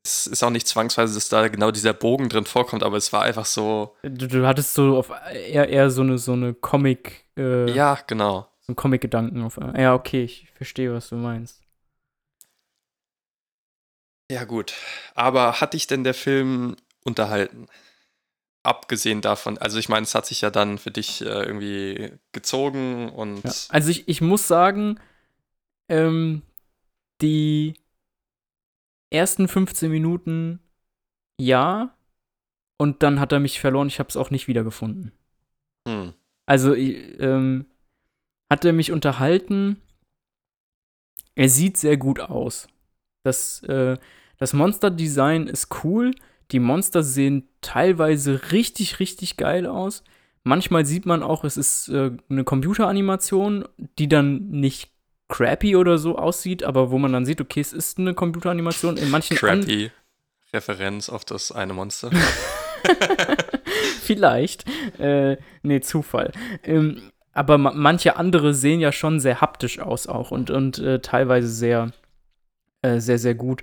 es ist auch nicht zwangsweise, dass da genau dieser Bogen drin vorkommt, aber es war einfach so. Du, du hattest so auf eher, eher so eine so eine Comic. Äh, ja, genau. So ein Comic-Gedanken auf. Ja, okay, ich verstehe, was du meinst. Ja, gut. Aber hat dich denn der Film unterhalten? Abgesehen davon, also ich meine, es hat sich ja dann für dich äh, irgendwie gezogen und. Ja. Also ich, ich muss sagen, ähm, die ersten 15 Minuten ja, und dann hat er mich verloren. Ich habe es auch nicht wiedergefunden. Hm. Also ähm, hat er mich unterhalten. Er sieht sehr gut aus. Das, äh, das Monster-Design ist cool. Die Monster sehen teilweise richtig, richtig geil aus. Manchmal sieht man auch, es ist äh, eine Computeranimation, die dann nicht crappy oder so aussieht, aber wo man dann sieht, okay, es ist eine Computeranimation. In manchen crappy. Referenz auf das eine Monster. Vielleicht. Äh, nee, Zufall. Ähm, aber ma manche andere sehen ja schon sehr haptisch aus auch und, und äh, teilweise sehr, äh, sehr, sehr gut.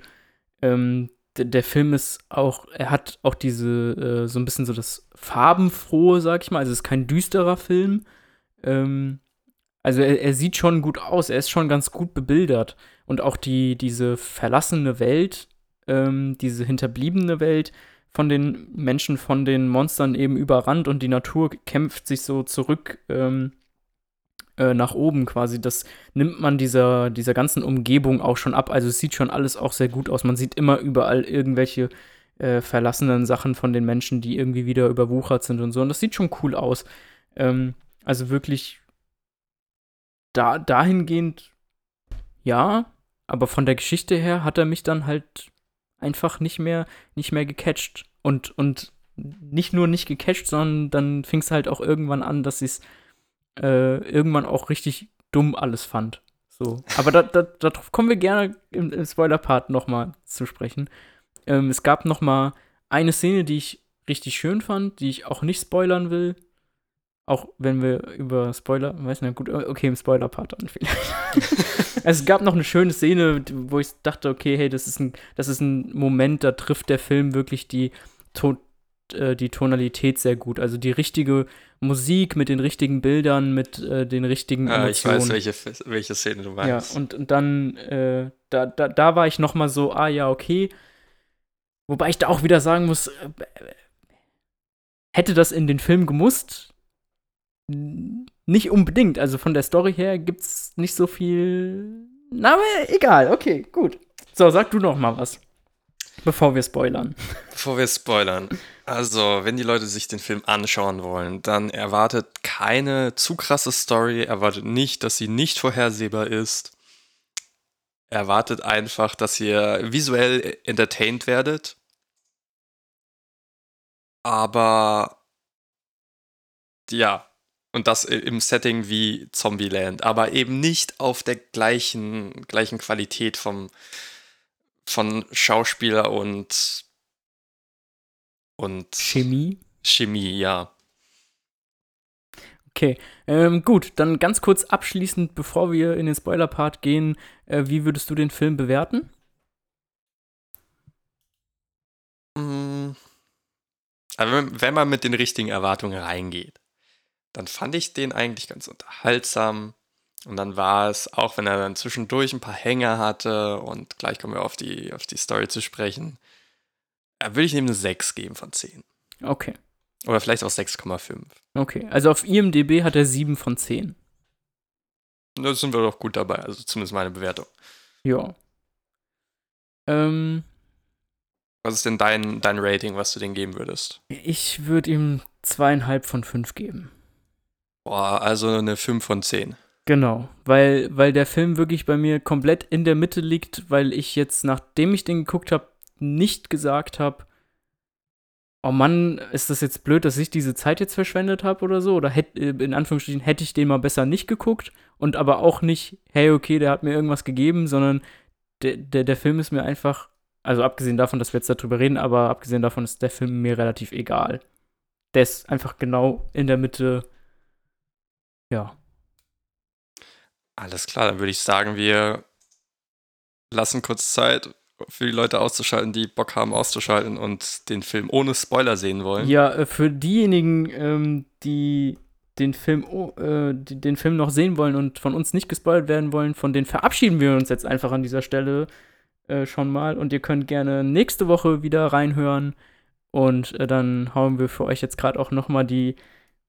Ähm, der Film ist auch, er hat auch diese, äh, so ein bisschen so das Farbenfrohe, sag ich mal. Also es ist kein düsterer Film. Ähm, also er, er, sieht schon gut aus, er ist schon ganz gut bebildert. Und auch die, diese verlassene Welt, ähm, diese hinterbliebene Welt von den Menschen, von den Monstern eben überrannt und die Natur kämpft sich so zurück ähm, äh, nach oben quasi. Das nimmt man dieser, dieser ganzen Umgebung auch schon ab. Also es sieht schon alles auch sehr gut aus. Man sieht immer überall irgendwelche äh, verlassenen Sachen von den Menschen, die irgendwie wieder überwuchert sind und so. Und das sieht schon cool aus. Ähm, also wirklich da, dahingehend ja, aber von der Geschichte her hat er mich dann halt einfach nicht mehr, nicht mehr gecatcht. Und, und nicht nur nicht gecatcht, sondern dann fing es halt auch irgendwann an, dass ich es äh, irgendwann auch richtig dumm alles fand. So. Aber da, da, darauf kommen wir gerne im, im Spoiler-Part nochmal zu sprechen. Ähm, es gab nochmal eine Szene, die ich richtig schön fand, die ich auch nicht spoilern will. Auch wenn wir über Spoiler, weiß nicht, gut, okay, im Spoiler-Part dann vielleicht. es gab noch eine schöne Szene, wo ich dachte, okay, hey, das ist ein, das ist ein Moment, da trifft der Film wirklich die, to äh, die Tonalität sehr gut. Also die richtige Musik mit den richtigen Bildern, mit äh, den richtigen Emotionen. Ah, ich weiß, welche, welche Szene du meinst. Ja, und, und dann, äh, da, da, da war ich noch mal so, ah ja, okay. Wobei ich da auch wieder sagen muss, äh, hätte das in den Film gemusst? nicht unbedingt. Also von der Story her gibt's nicht so viel. Na, aber egal. Okay, gut. So, sag du noch mal was. Bevor wir spoilern. Bevor wir spoilern. Also, wenn die Leute sich den Film anschauen wollen, dann erwartet keine zu krasse Story, erwartet nicht, dass sie nicht vorhersehbar ist. Erwartet einfach, dass ihr visuell entertained werdet. Aber ja, und das im Setting wie Zombieland, aber eben nicht auf der gleichen, gleichen Qualität vom, von Schauspieler und, und Chemie. Chemie, ja. Okay, ähm, gut, dann ganz kurz abschließend, bevor wir in den Spoiler-Part gehen, äh, wie würdest du den Film bewerten? Mm. Also wenn man mit den richtigen Erwartungen reingeht dann fand ich den eigentlich ganz unterhaltsam. Und dann war es, auch wenn er dann zwischendurch ein paar Hänger hatte, und gleich kommen wir auf die, auf die Story zu sprechen, äh, würde ich ihm eine 6 geben von 10. Okay. Oder vielleicht auch 6,5. Okay, also auf IMDB hat er 7 von 10. Da sind wir doch gut dabei, also zumindest meine Bewertung. Ja. Ähm. Was ist denn dein, dein Rating, was du dem geben würdest? Ich würde ihm zweieinhalb von fünf geben. Boah, also eine 5 von 10. Genau, weil, weil der Film wirklich bei mir komplett in der Mitte liegt, weil ich jetzt, nachdem ich den geguckt habe, nicht gesagt habe, oh Mann, ist das jetzt blöd, dass ich diese Zeit jetzt verschwendet habe oder so? Oder hätt, äh, in Anführungsstrichen hätte ich den mal besser nicht geguckt und aber auch nicht, hey, okay, der hat mir irgendwas gegeben, sondern der, der, der Film ist mir einfach, also abgesehen davon, dass wir jetzt darüber reden, aber abgesehen davon ist der Film mir relativ egal. Der ist einfach genau in der Mitte ja. Alles klar, dann würde ich sagen, wir lassen kurz Zeit für die Leute auszuschalten, die Bock haben auszuschalten und den Film ohne Spoiler sehen wollen. Ja, äh, für diejenigen, ähm, die den Film, äh, die den Film noch sehen wollen und von uns nicht gespoilert werden wollen, von denen verabschieden wir uns jetzt einfach an dieser Stelle. äh, schon mal. Und ihr könnt gerne nächste Woche wieder reinhören. Und äh, dann hauen wir für euch jetzt gerade auch noch mal die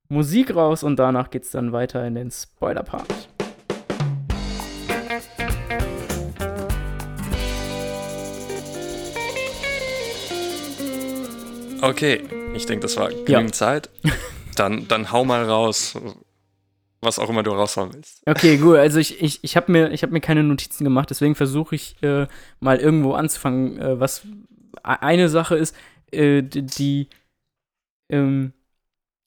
Musik raus und danach geht's dann weiter in den Spoiler-Part. Okay, ich denke, das war genügend Zeit. Dann, dann hau mal raus, was auch immer du raushauen willst. Okay, gut. Also ich, ich, ich habe mir, hab mir keine Notizen gemacht, deswegen versuche ich äh, mal irgendwo anzufangen. Äh, was eine Sache ist, äh, die, die ähm,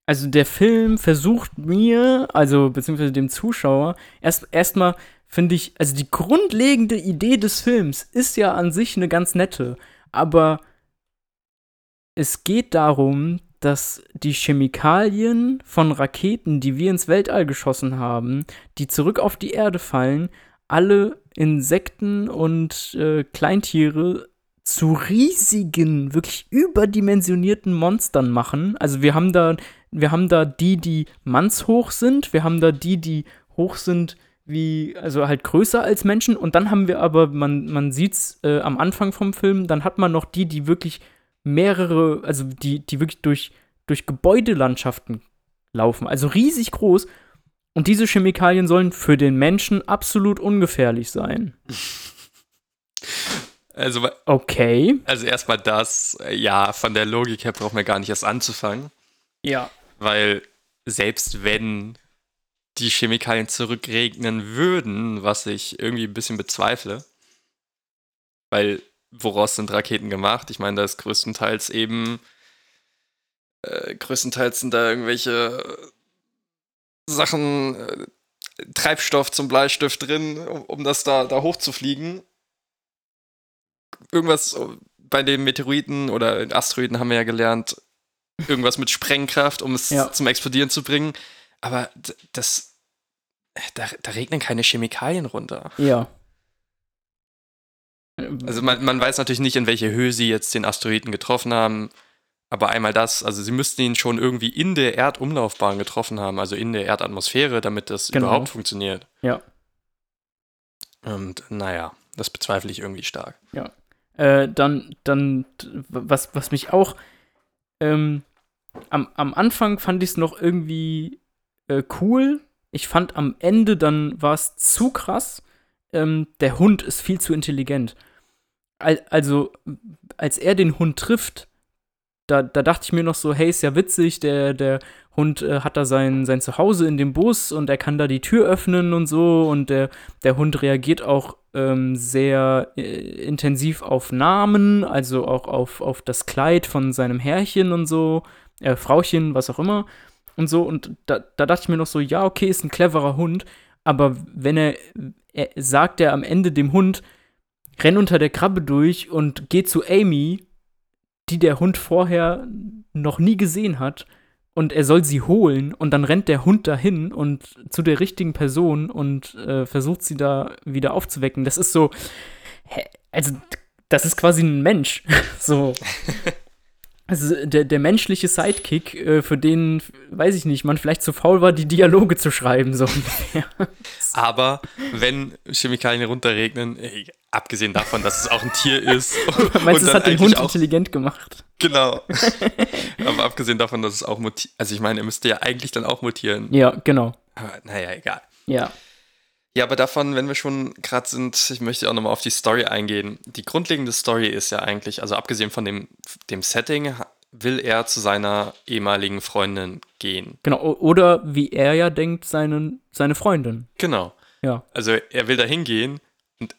also der Film versucht mir, also beziehungsweise dem Zuschauer, erst erstmal finde ich, also die grundlegende Idee des Films ist ja an sich eine ganz nette, aber es geht darum, dass die Chemikalien von Raketen, die wir ins Weltall geschossen haben, die zurück auf die Erde fallen, alle Insekten und äh, Kleintiere zu riesigen, wirklich überdimensionierten Monstern machen. Also wir haben da, wir haben da die, die mannshoch sind, wir haben da die, die hoch sind wie, also halt größer als Menschen und dann haben wir aber, man, man sieht's äh, am Anfang vom Film, dann hat man noch die, die wirklich mehrere, also die, die wirklich durch, durch Gebäudelandschaften laufen, also riesig groß. Und diese Chemikalien sollen für den Menschen absolut ungefährlich sein. Also, okay. Also erstmal das, äh, ja, von der Logik her braucht man gar nicht erst anzufangen. Ja. Weil selbst wenn die Chemikalien zurückregnen würden, was ich irgendwie ein bisschen bezweifle, weil woraus sind Raketen gemacht? Ich meine, da ist größtenteils eben, äh, größtenteils sind da irgendwelche Sachen, äh, Treibstoff zum Bleistift drin, um, um das da, da hochzufliegen. Irgendwas bei den Meteoriten oder Asteroiden haben wir ja gelernt, irgendwas mit Sprengkraft, um es ja. zum Explodieren zu bringen. Aber das, da, da regnen keine Chemikalien runter. Ja. Also man, man weiß natürlich nicht, in welche Höhe sie jetzt den Asteroiden getroffen haben. Aber einmal das, also sie müssten ihn schon irgendwie in der Erdumlaufbahn getroffen haben, also in der Erdatmosphäre, damit das genau. überhaupt funktioniert. Ja. Und naja, das bezweifle ich irgendwie stark. Ja. Äh, dann, dann, was, was mich auch ähm, am, am Anfang fand ich es noch irgendwie äh, cool. Ich fand am Ende dann war es zu krass. Ähm, der Hund ist viel zu intelligent. Also als er den Hund trifft, da, da dachte ich mir noch so, hey, ist ja witzig, der, der Hund äh, hat da sein, sein Zuhause in dem Bus und er kann da die Tür öffnen und so und der, der Hund reagiert auch ähm, sehr äh, intensiv auf Namen, also auch auf, auf das Kleid von seinem Herrchen und so, äh, Frauchen, was auch immer und so und da, da dachte ich mir noch so, ja, okay, ist ein cleverer Hund, aber wenn er, er sagt er am Ende dem Hund, renn unter der Krabbe durch und geh zu Amy, die der Hund vorher noch nie gesehen hat. Und er soll sie holen und dann rennt der Hund dahin und zu der richtigen Person und äh, versucht sie da wieder aufzuwecken. Das ist so, also das ist quasi ein Mensch. so. Also der, der menschliche Sidekick, äh, für den, weiß ich nicht, man vielleicht zu faul war, die Dialoge zu schreiben, so ungefähr. Aber wenn Chemikalien runterregnen, ey, abgesehen davon, dass es auch ein Tier ist. Meinst du, es hat den Hund auch, intelligent gemacht? Genau. Aber abgesehen davon, dass es auch mutiert, also ich meine, er müsste ja eigentlich dann auch mutieren. Ja, genau. Aber naja, egal. Ja. Ja, aber davon, wenn wir schon gerade sind, ich möchte auch nochmal auf die Story eingehen. Die grundlegende Story ist ja eigentlich, also abgesehen von dem, dem Setting, will er zu seiner ehemaligen Freundin gehen. Genau, oder wie er ja denkt, seinen, seine Freundin. Genau. Ja. Also er will da hingehen und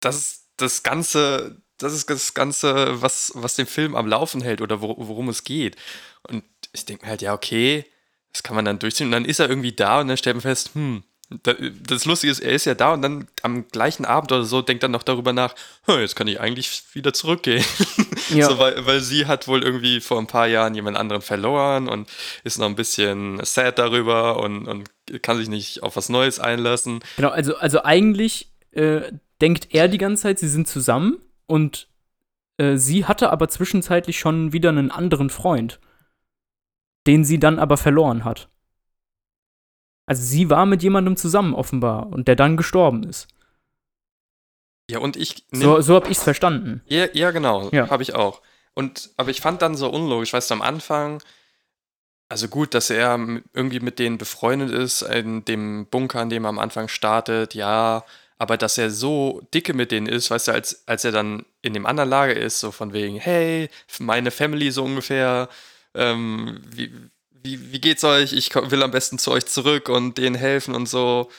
das ist das Ganze, das ist das Ganze, was, was den Film am Laufen hält oder wor worum es geht. Und ich denke mir halt, ja, okay, das kann man dann durchziehen. Und dann ist er irgendwie da und dann stellt man fest, hm, das Lustige ist, er ist ja da und dann am gleichen Abend oder so denkt er noch darüber nach, jetzt kann ich eigentlich wieder zurückgehen. Ja. so, weil, weil sie hat wohl irgendwie vor ein paar Jahren jemand anderen verloren und ist noch ein bisschen sad darüber und, und kann sich nicht auf was Neues einlassen. Genau, also, also eigentlich äh, denkt er die ganze Zeit, sie sind zusammen und äh, sie hatte aber zwischenzeitlich schon wieder einen anderen Freund, den sie dann aber verloren hat. Also sie war mit jemandem zusammen offenbar und der dann gestorben ist. Ja, und ich. So, so habe ich es verstanden. Ja, ja genau. Ja. Habe ich auch. Und, aber ich fand dann so unlogisch, weißt du, am Anfang, also gut, dass er irgendwie mit denen befreundet ist, in dem Bunker, in dem er am Anfang startet, ja, aber dass er so dicke mit denen ist, weißt du, als, als er dann in dem anderen Lager ist, so von wegen, hey, meine Family so ungefähr, ähm, wie, wie, wie geht's euch? Ich will am besten zu euch zurück und denen helfen und so.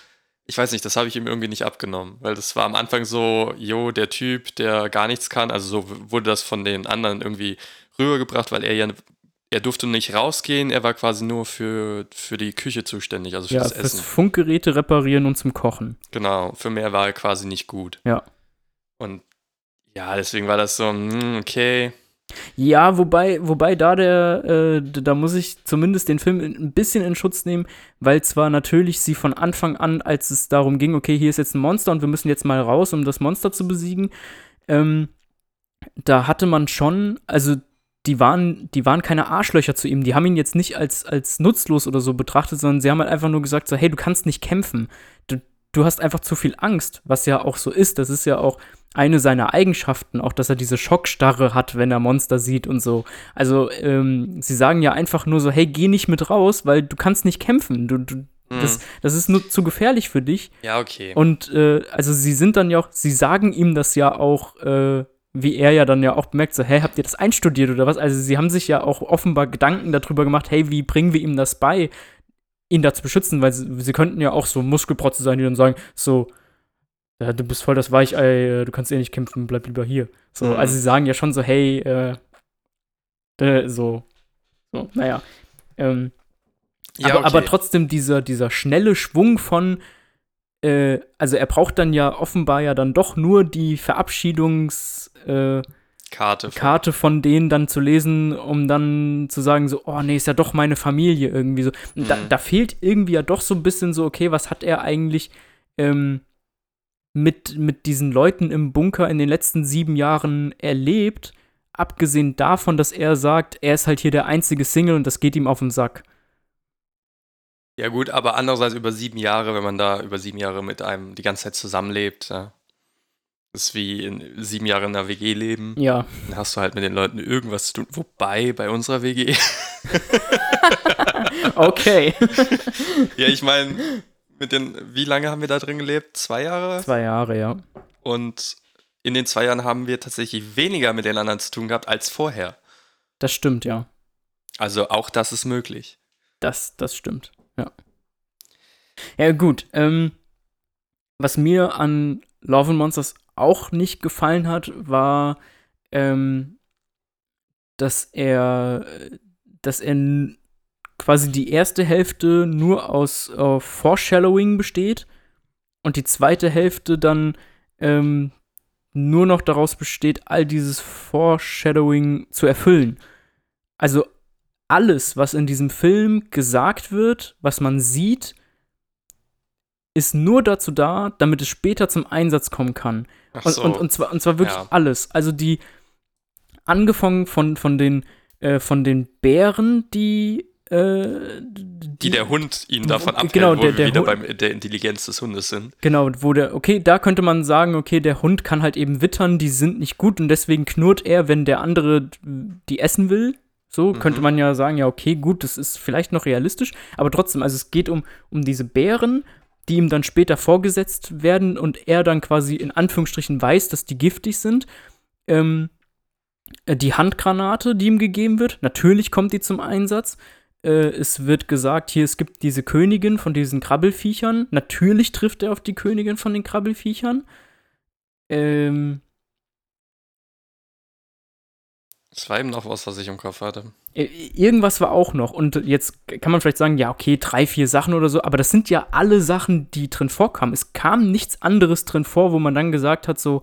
Ich weiß nicht, das habe ich ihm irgendwie nicht abgenommen, weil das war am Anfang so, jo, der Typ, der gar nichts kann, also so wurde das von den anderen irgendwie rübergebracht, weil er ja, er durfte nicht rausgehen, er war quasi nur für, für die Küche zuständig, also für Ja, das Essen. Funkgeräte reparieren und zum Kochen. Genau, für mehr war er quasi nicht gut. Ja. Und ja, deswegen war das so, hm, okay. Ja, wobei, wobei da der, äh, da muss ich zumindest den Film in- ein bisschen in Schutz nehmen, weil zwar natürlich sie von Anfang an, als es darum ging, okay, hier ist jetzt ein Monster und wir müssen jetzt mal raus, um das Monster zu besiegen, ähm, da hatte man schon, also die waren, die waren keine Arschlöcher zu ihm, die haben ihn jetzt nicht als, als nutzlos oder so betrachtet, sondern sie haben halt einfach nur gesagt, so, hey, du kannst nicht kämpfen. Du, du hast einfach zu viel Angst, was ja auch so ist. Das ist ja auch eine seiner Eigenschaften, auch dass er diese Schockstarre hat, wenn er Monster sieht und so. Also, ähm, sie sagen ja einfach nur so, hey, geh nicht mit raus, weil du kannst nicht kämpfen. Du, du, Hm. das, das ist nur zu gefährlich für dich. ja, okay. Und äh, also sie sind dann ja auch, sie sagen ihm das ja auch, äh, wie er ja dann ja auch bemerkt, so, hey, habt ihr das einstudiert oder was? Also sie haben sich ja auch offenbar Gedanken darüber gemacht, hey, wie bringen wir ihm das bei, ihn da zu beschützen, weil sie, sie könnten ja auch so Muskelprotze sein, die dann sagen, so, ja, du bist voll das Weichei, äh, du kannst eh nicht kämpfen, bleib lieber hier. So, Mhm. also sie sagen ja schon so, hey, äh, äh, so, so, naja. Ähm, ja, aber, okay. aber trotzdem dieser, dieser schnelle Schwung von, äh, also er braucht dann ja offenbar ja dann doch nur die Verabschiedungskarte äh, Karte. von- Karte von denen dann zu lesen, um dann zu sagen so, oh nee, ist ja doch meine Familie irgendwie so. Da, Mhm. da fehlt irgendwie ja doch so ein bisschen so, okay, was hat er eigentlich ähm, mit, mit diesen Leuten im Bunker in den letzten sieben Jahren erlebt, abgesehen davon, dass er sagt, er ist halt hier der einzige Single und das geht ihm auf den Sack. Ja, gut, aber andererseits über sieben Jahre, wenn man da über sieben Jahre mit einem die ganze Zeit zusammenlebt, ja. Das ist wie in sieben Jahre in einer WG leben. Ja. Dann hast du halt mit den Leuten irgendwas zu tun. Wobei, bei unserer WG. Okay. ja, ich meine, mit den, wie lange haben wir da drin gelebt? Zwei Jahre? Zwei Jahre, ja. Und in den zwei Jahren haben wir tatsächlich weniger mit den anderen zu tun gehabt als vorher. Das stimmt, ja. Also auch das ist möglich. Das, das stimmt, ja. Ja, gut. Ähm, was mir an Love and Monsters auch nicht gefallen hat, war, ähm, dass er, dass er quasi die erste Hälfte nur aus äh, Foreshadowing besteht und die zweite Hälfte dann ähm, nur noch daraus besteht, all dieses Foreshadowing zu erfüllen. Also alles, was in diesem Film gesagt wird, was man sieht, ist nur dazu da, damit es später zum Einsatz kommen kann. Ach Und, so. und, und, zwar, und zwar wirklich Ja. alles. Also die, angefangen von, von, den, äh, von den Bären, die, äh, die der Hund ihn davon Wo- abhält, genau, wo der- wir der wieder Hund- beim der Intelligenz des Hundes sind. Genau, wo der, okay, da könnte man sagen, okay, der Hund kann halt eben wittern, die sind nicht gut und deswegen knurrt er, wenn der andere die essen will. So Mhm. könnte man ja sagen, ja, okay, gut, das ist vielleicht noch realistisch, aber trotzdem, also es geht um, um diese Bären, die ihm dann später vorgesetzt werden und er dann quasi in Anführungsstrichen weiß, dass die giftig sind. Ähm, äh, die Handgranate, die ihm gegeben wird, natürlich kommt die zum Einsatz. Äh, es wird gesagt, hier, es gibt diese Königin von diesen Krabbelfiechern. Natürlich trifft er auf die Königin von den Krabbelfiechern. Ähm, Das war eben noch was, was ich im Kopf hatte. äh, irgendwas war auch noch. Und jetzt kann man vielleicht sagen, ja, okay, drei, vier Sachen oder so, aber das sind ja alle Sachen, die drin vorkamen. Es kam nichts anderes drin vor, wo man dann gesagt hat, so,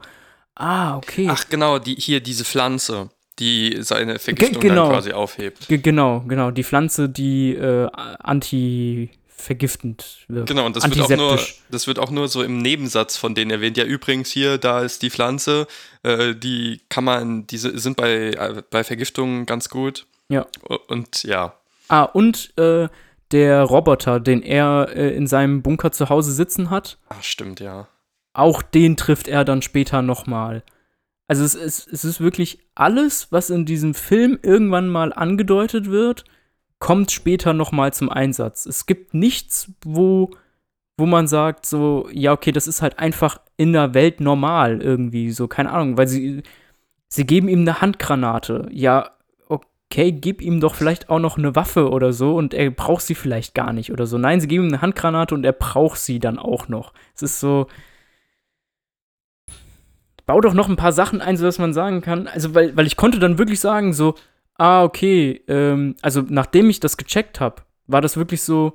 ah, okay. Ach genau, die, hier diese Pflanze, die seine Vergiftung genau. dann quasi aufhebt. Ge- genau, genau. Die Pflanze, die äh, anti-vergiftend wirkt. Genau, und das wird, auch nur, das wird auch nur so im Nebensatz von denen erwähnt. Ja, übrigens hier, da ist die Pflanze, äh, die kann man, diese sind bei, äh, bei Vergiftungen ganz gut. Ja. Und ja, Ah, und äh, der Roboter, den er äh, in seinem Bunker zu Hause sitzen hat, ach, stimmt, ja. auch den trifft er dann später nochmal. Also es ist, es ist wirklich alles, was in diesem Film irgendwann mal angedeutet wird, kommt später nochmal zum Einsatz. Es gibt nichts, wo, wo man sagt, so, ja, okay, das ist halt einfach in der Welt normal irgendwie, so, keine Ahnung, weil sie, sie geben ihm eine Handgranate. Ja, okay, gib ihm doch vielleicht auch noch eine Waffe oder so und er braucht sie vielleicht gar nicht oder so. Nein, sie geben ihm eine Handgranate und er braucht sie dann auch noch. Es ist so, bau doch noch ein paar Sachen ein, sodass man sagen kann, also weil, weil ich konnte dann wirklich sagen, so, ah, okay, ähm, also nachdem ich das gecheckt habe, war das wirklich so,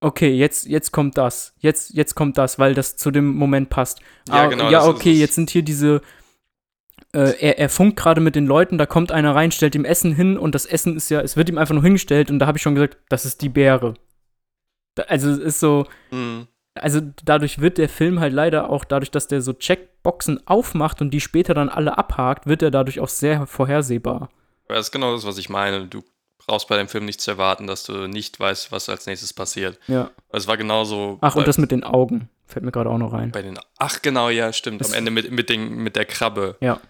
okay, jetzt, jetzt kommt das, jetzt, jetzt kommt das, weil das zu dem Moment passt. Ja, ah, genau, Ja, okay, jetzt sind hier diese, äh, er, er funkt gerade mit den Leuten, da kommt einer rein, stellt ihm Essen hin und das Essen ist ja, es wird ihm einfach nur hingestellt und da habe ich schon gesagt, das ist die Beere. Da, also es ist so, Mhm. Also dadurch wird der Film halt leider auch, dadurch, dass der so Checkboxen aufmacht und die später dann alle abhakt, wird er dadurch auch sehr vorhersehbar. Das ist genau das, was ich meine. Du brauchst bei dem Film nicht zu erwarten, dass du nicht weißt, was als nächstes passiert. Ja. Es war genauso. Ach, und das mit den Augen fällt mir gerade auch noch rein. bei den. Ach, genau, ja, stimmt. Das- Am Ende mit, mit, den, mit der Krabbe. Ja.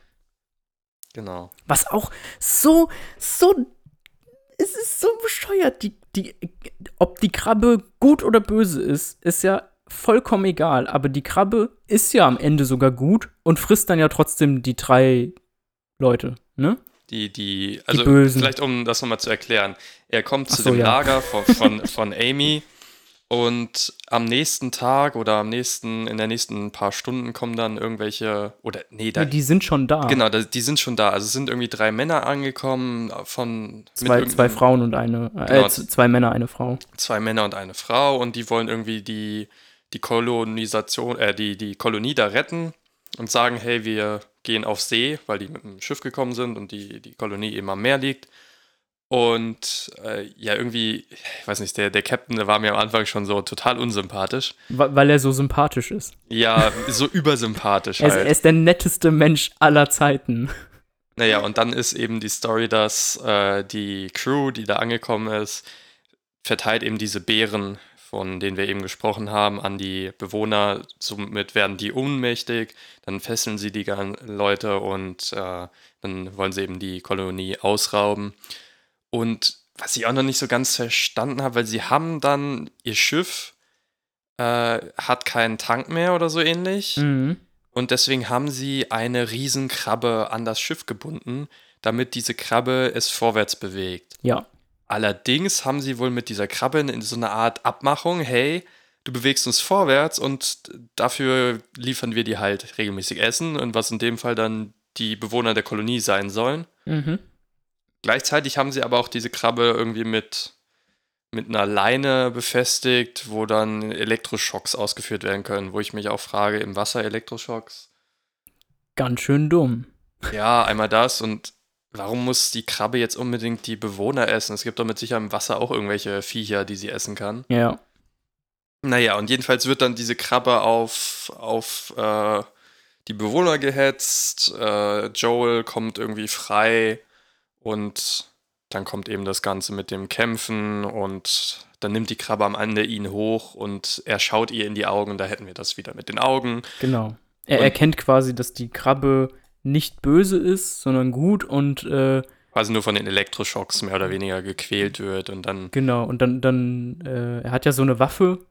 Genau. Was auch so, so, es ist so bescheuert. Die, die, ob die Krabbe gut oder böse ist, ist ja vollkommen egal. Aber die Krabbe ist ja am Ende sogar gut und frisst dann ja trotzdem die drei Leute, ne? Die, die, also Bösen. vielleicht um das nochmal zu erklären. Er kommt zu so, dem ja. Lager von, von, von Amy und am nächsten Tag oder am nächsten, in der nächsten paar Stunden kommen dann irgendwelche, oder nee, da, Ja, die sind schon da. genau, die sind schon da. Also es sind irgendwie drei Männer angekommen von Zwei, zwei Frauen und eine, äh, Genau. zwei Männer, eine Frau. zwei Männer und eine Frau und die wollen irgendwie die, die Kolonisation, äh, die, die Kolonie da retten und sagen, hey, wir gehen auf See, weil die mit dem Schiff gekommen sind und die, die Kolonie eben am Meer liegt. Und äh, ja, irgendwie, ich weiß nicht, der, der Captain, der war mir am Anfang schon so total unsympathisch. Weil er so sympathisch ist. Ja, so übersympathisch Er ist, halt. er ist der netteste Mensch aller Zeiten. Naja, und dann ist eben die Story, dass äh, die Crew, die da angekommen ist, verteilt eben diese Beeren, von denen wir eben gesprochen haben, an die Bewohner. Somit werden die ohnmächtig, dann fesseln sie die Leute und äh, dann wollen sie eben die Kolonie ausrauben. Und was ich auch noch nicht so ganz verstanden habe, weil sie haben dann ihr Schiff äh, hat keinen Tank mehr oder so ähnlich. Mhm. Und deswegen haben sie eine Riesenkrabbe an das Schiff gebunden, damit diese Krabbe es vorwärts bewegt. Ja. Allerdings haben sie wohl mit dieser Krabbe in so eine Art Abmachung, hey, du bewegst uns vorwärts und dafür liefern wir dir halt regelmäßig Essen und was in dem Fall dann die Bewohner der Kolonie sein sollen. Mhm. Gleichzeitig haben sie aber auch diese Krabbe irgendwie mit, mit einer Leine befestigt, wo dann Elektroschocks ausgeführt werden können, wo ich mich auch frage, im Wasser Elektroschocks? Ganz schön dumm. Ja, einmal das und warum muss die Krabbe jetzt unbedingt die Bewohner essen? Es gibt doch mit Sicherheit im Wasser auch irgendwelche Viecher, die sie essen kann. Ja. Naja, und jedenfalls wird dann diese Krabbe auf, auf äh, die Bewohner gehetzt. Äh, Joel kommt irgendwie frei und dann kommt eben das Ganze mit dem Kämpfen und dann nimmt die Krabbe am Ende ihn hoch und er schaut ihr in die Augen. Da hätten wir das wieder mit den Augen. Genau. Er Und- erkennt quasi, dass die Krabbe nicht böse ist, sondern gut und äh, Quasi nur von den Elektroschocks mehr oder weniger gequält wird und dann genau, und dann, dann, äh, er hat ja so eine Waffe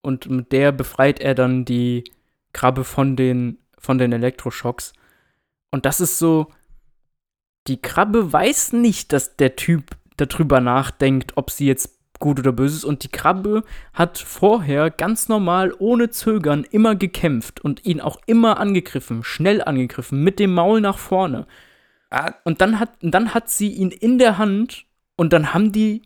und mit der befreit er dann die Krabbe von den, von den Elektroschocks. Und das ist so, die Krabbe weiß nicht, dass der Typ darüber nachdenkt, ob sie jetzt gut oder böse ist. Und die Krabbe hat vorher ganz normal, ohne Zögern, immer gekämpft und ihn auch immer angegriffen, schnell angegriffen, mit dem Maul nach vorne. Ah, Und dann hat, dann hat sie ihn in der Hand und dann haben die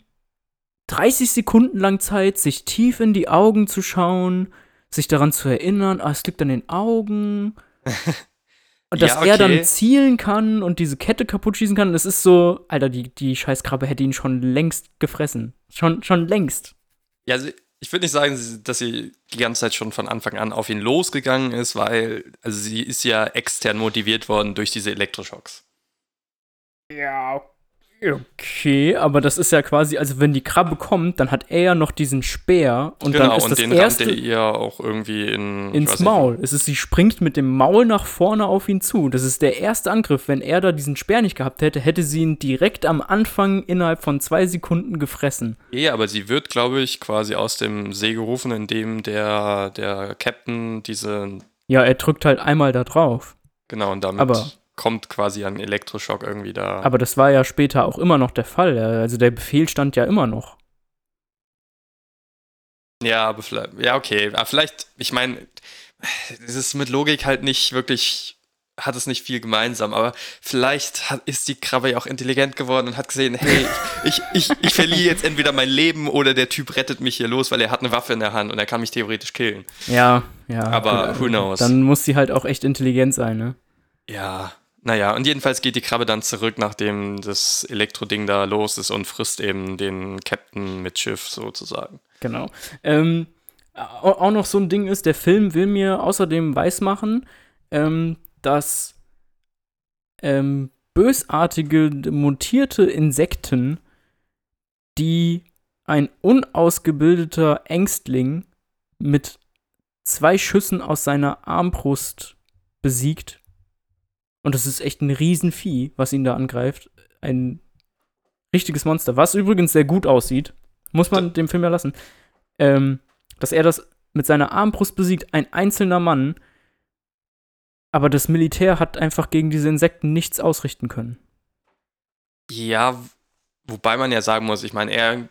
30 Sekunden lang Zeit, sich tief in die Augen zu schauen, sich daran zu erinnern, ah, es liegt an den Augen. Und dass Ja, er okay. dann zielen kann und diese Kette kaputt schießen kann, das ist so, Alter, die, die Scheißkrabbe hätte ihn schon längst gefressen. Schon, schon längst. Ja, also ich würde nicht sagen, dass sie die ganze Zeit schon von Anfang an auf ihn losgegangen ist, weil also sie ist ja extern motiviert worden durch diese Elektroschocks. Ja, Okay, aber das ist ja quasi, also wenn die Krabbe kommt, dann hat er ja noch diesen Speer und genau, dann ist und das den erste rammt er ihr auch irgendwie in, ins nicht, Maul. Es ist, sie springt mit dem Maul nach vorne auf ihn zu. Das ist der erste Angriff. Wenn er da diesen Speer nicht gehabt hätte, hätte sie ihn direkt am Anfang innerhalb von zwei Sekunden gefressen. Nee, aber sie wird, glaube ich, quasi aus dem See gerufen, indem der, der Captain diese, Ja, er drückt halt einmal da drauf. genau, und damit Aber- kommt quasi ein Elektroschock irgendwie da. Aber das war ja später auch immer noch der Fall. Also der Befehl stand ja immer noch. ja, aber vielleicht, ja, okay. Aber vielleicht, ich meine, es ist mit Logik halt nicht wirklich, hat es nicht viel gemeinsam, aber vielleicht hat, ist die Krabbe ja auch intelligent geworden und hat gesehen, hey, ich, ich, ich, ich verliere jetzt entweder mein Leben oder der Typ rettet mich hier los, weil er hat eine Waffe in der Hand und er kann mich theoretisch killen. Ja, ja. Aber gut, who knows? Dann muss sie halt auch echt intelligent sein, ne? Ja, naja, und jedenfalls geht die Krabbe dann zurück, nachdem das Elektroding da los ist und frisst eben den Captain mit Schiff sozusagen. Genau. Ähm, au- auch noch so ein Ding ist, der Film will mir außerdem weismachen, ähm, dass ähm, bösartige, mutierte Insekten, die ein unausgebildeter Ängstling mit zwei Schüssen aus seiner Armbrust besiegt. Und das ist echt ein Riesenvieh, was ihn da angreift. Ein richtiges Monster, was übrigens sehr gut aussieht. Muss man dem Film ja lassen. Ähm, dass er das mit seiner Armbrust besiegt, ein einzelner Mann. Aber das Militär hat einfach gegen diese Insekten nichts ausrichten können. Ja, wobei man ja sagen muss, ich meine, er,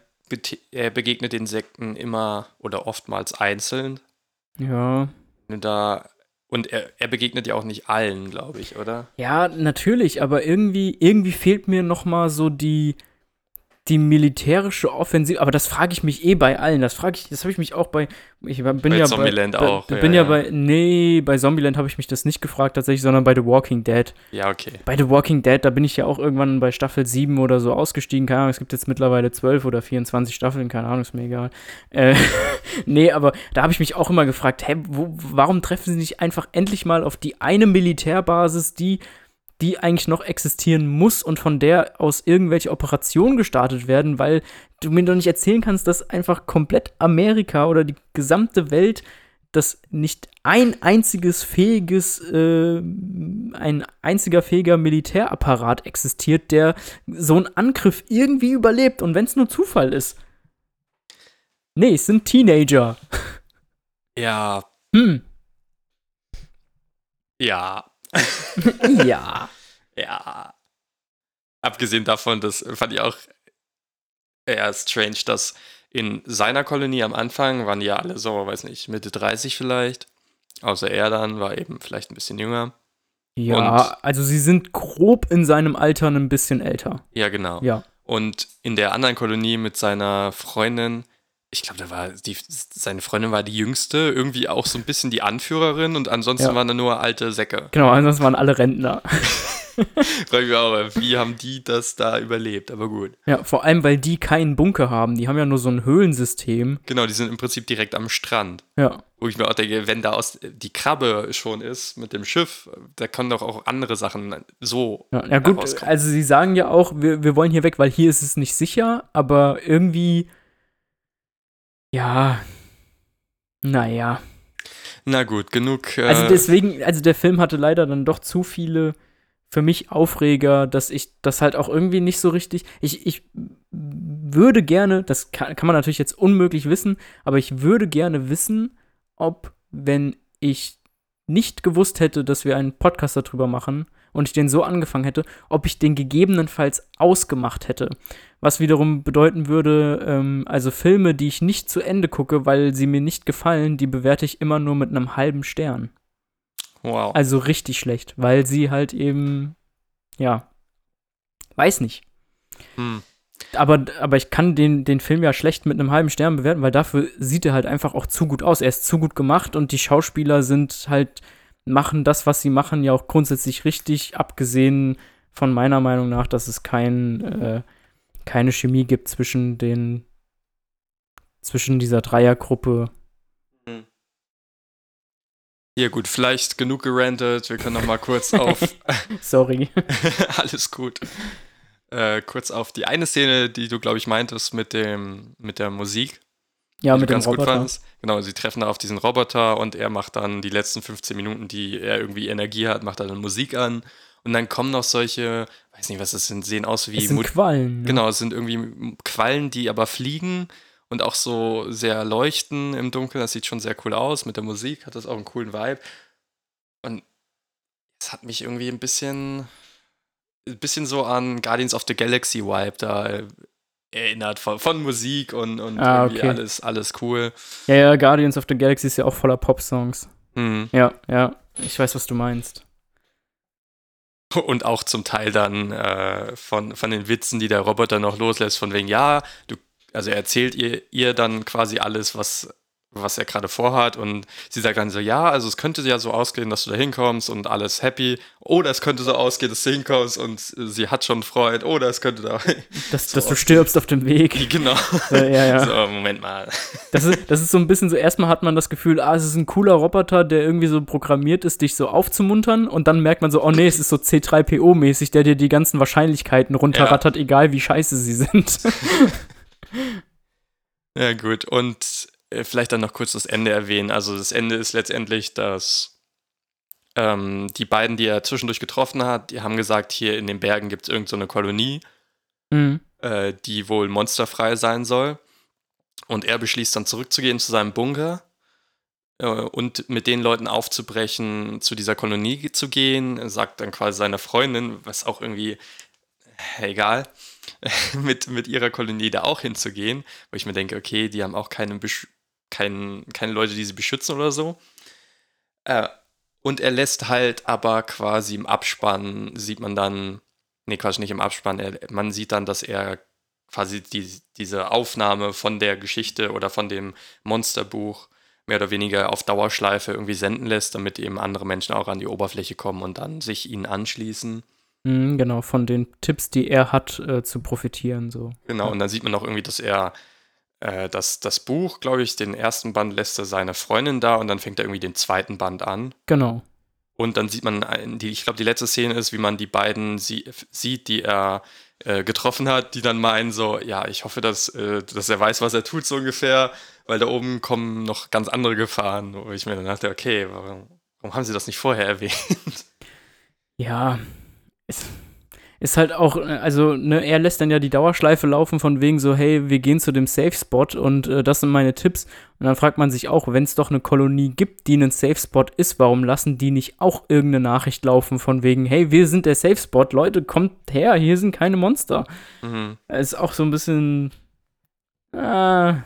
er begegnet Insekten immer oder oftmals einzeln. Ja. Da, und er, er begegnet ja auch nicht allen, glaube ich, oder? Ja, natürlich, aber irgendwie, irgendwie fehlt mir noch mal so die, die militärische Offensive. Aber das frage ich mich eh bei allen. Das frage ich, das habe ich mich auch bei. Ich bin Bei ja Zombieland bei, auch, Bei, bin ja, ja. bei. Nee, bei Zombieland habe ich mich das nicht gefragt tatsächlich, sondern bei The Walking Dead. Ja, okay. Bei The Walking Dead, da bin ich ja auch irgendwann bei Staffel 7 oder so ausgestiegen. Keine Ahnung, es gibt jetzt mittlerweile 12 oder 24 Staffeln, keine Ahnung, ist mir egal. Äh, nee, aber da habe ich mich auch immer gefragt, hä, wo, warum treffen sie nicht einfach endlich mal auf die eine Militärbasis, die, die eigentlich noch existieren muss und von der aus irgendwelche Operationen gestartet werden, weil du mir doch nicht erzählen kannst, dass einfach komplett Amerika oder die gesamte Welt dass nicht ein einziges fähiges, äh, ein einziger fähiger Militärapparat existiert, der so einen Angriff irgendwie überlebt und wenn es nur Zufall ist. Nee, es sind Teenager. Ja, Hm. ja, ja. ja. Abgesehen davon, das fand ich auch eher strange, dass in seiner Kolonie am Anfang waren ja alle so, weiß nicht, Mitte 30 vielleicht. Außer er dann war eben vielleicht ein bisschen jünger. Ja, also sie sind grob in seinem Alter ein bisschen älter. Ja, genau. Ja. Und in der anderen Kolonie mit seiner Freundin, ich glaube, da war die, seine Freundin war die jüngste, irgendwie auch so ein bisschen die Anführerin und ansonsten Ja. waren da nur alte Säcke. Genau, ansonsten waren alle Rentner. Frag ich mich auch, wie haben die das da überlebt? Aber gut. Ja, vor allem, weil die keinen Bunker haben. Die haben ja nur so ein Höhlensystem. Genau, die sind im Prinzip direkt am Strand. Ja. Wo ich mir auch denke, wenn da aus die Krabbe schon ist mit dem Schiff, da können doch auch andere Sachen so. Ja, ja gut, also sie sagen ja auch, wir, wir wollen hier weg, weil hier ist es nicht sicher, aber irgendwie, ja, naja. Na gut, genug. Äh, Also deswegen, also der Film hatte leider dann doch zu viele für mich Aufreger, dass ich das halt auch irgendwie nicht so richtig, ich, ich würde gerne, das kann, kann man natürlich jetzt unmöglich wissen, aber ich würde gerne wissen, ob, wenn ich nicht gewusst hätte, dass wir einen Podcast darüber machen und ich den so angefangen hätte, ob ich den gegebenenfalls ausgemacht hätte. Was wiederum bedeuten würde, ähm, also Filme, die ich nicht zu Ende gucke, weil sie mir nicht gefallen, die bewerte ich immer nur mit einem halben Stern. wow. Also richtig schlecht, weil sie halt eben, ja, weiß nicht. Hm. Aber, aber ich kann den, den Film ja schlecht mit einem halben Stern bewerten, weil dafür sieht er halt einfach auch zu gut aus. Er ist zu gut gemacht und die Schauspieler sind halt, machen das, was sie machen, ja auch grundsätzlich richtig, abgesehen von meiner Meinung nach, dass es kein, äh, keine Chemie gibt zwischen den, zwischen dieser Dreiergruppe. Ja gut, vielleicht genug gerantet. Wir können noch mal kurz auf Sorry. alles gut. äh, kurz auf die eine Szene, die du, glaube ich, meintest mit, dem, mit der Musik. Ja, die mit du dem ganz gut Roboter. fandest. Genau, sie treffen da auf diesen Roboter und er macht dann die letzten 15 Minuten, die er irgendwie Energie hat, macht er dann Musik an. Und dann kommen noch solche, weiß nicht, was das sind, sehen aus wie Es sind Mut- Quallen. Ne? Genau, es sind irgendwie Quallen, die aber fliegen und auch so sehr leuchten im Dunkeln. Das sieht schon sehr cool aus. Mit der Musik hat das auch einen coolen Vibe. Und es hat mich irgendwie ein bisschen, ein bisschen so an Guardians of the Galaxy Vibe da äh, erinnert von, von Musik und, und Ah, irgendwie okay. alles, alles cool. Ja, ja, Guardians of the Galaxy ist ja auch voller Pop-Songs. Hm. Ja, ja. Ich weiß, was du meinst. Und auch zum Teil dann äh, von, von den Witzen, die der Roboter noch loslässt, von wegen, ja, du, also er erzählt ihr, ihr dann quasi alles, was, was er gerade vorhat. Und sie sagt dann so, ja, also es könnte ja so ausgehen, dass du da hinkommst und alles happy. Oder es könnte so ausgehen, dass du hinkommst und sie hat schon Freude. Oder es könnte da. Dass, So dass du stirbst auf dem Weg. genau. Ja, ja. So, Moment mal. Das ist, das ist so ein bisschen so, erstmal hat man das Gefühl, ah, es ist ein cooler Roboter, der irgendwie so programmiert ist, dich so aufzumuntern und dann merkt man so, oh nee, es ist so C3PO-mäßig, der dir die ganzen Wahrscheinlichkeiten runterrattert, egal wie scheiße sie sind. Ja, gut. Und vielleicht dann noch kurz das Ende erwähnen. Also das Ende ist letztendlich, dass ähm, die beiden, die er zwischendurch getroffen hat, die haben gesagt, hier in den Bergen gibt es irgendeine so eine Kolonie, mhm. äh, die wohl monsterfrei sein soll. Und er beschließt dann zurückzugehen zu seinem Bunker äh, und mit den Leuten aufzubrechen, zu dieser Kolonie zu gehen. Er sagt dann quasi seiner Freundin, was auch irgendwie, äh, egal, mit, mit ihrer Kolonie da auch hinzugehen, wo ich mir denke, okay, die haben auch keine, Besch kein, keine Leute, die sie beschützen oder so. Äh, und er lässt halt aber quasi im Abspann, sieht man dann, nee, Quatsch, nicht im Abspann, er, man sieht dann, dass er quasi die, diese Aufnahme von der Geschichte oder von dem Monsterbuch mehr oder weniger auf Dauerschleife irgendwie senden lässt, damit eben andere Menschen auch an die Oberfläche kommen und dann sich ihnen anschließen. Mhm, genau, von den Tipps, die er hat, äh, zu profitieren, so. Genau, Ja. und dann sieht man auch irgendwie, dass er äh, das, das Buch, glaube ich, den ersten Band lässt er seiner Freundin da und dann fängt er irgendwie den zweiten Band an. Genau. Und dann sieht man, ein- die, ich glaube, die letzte Szene ist, wie man die beiden sie, sieht, die er äh, getroffen hat, die dann meinen so, ja, ich hoffe, dass, äh, dass er weiß, was er tut, so ungefähr, weil da oben kommen noch ganz andere Gefahren, wo ich mir dann dachte, okay, warum, warum haben sie das nicht vorher erwähnt? Ja, ist, ist halt auch, äh, also, ne, er lässt dann ja die Dauerschleife laufen von wegen so, hey, wir gehen zu dem Safe-Spot und äh, das sind meine Tipps. Und dann fragt man sich auch, wenn es doch eine Kolonie gibt, die ein Safe-Spot ist, warum lassen die nicht auch irgendeine Nachricht laufen von wegen, hey, wir sind der Safe-Spot, Leute, kommt her, hier sind keine Monster. mhm. Ist auch so ein bisschen, ah,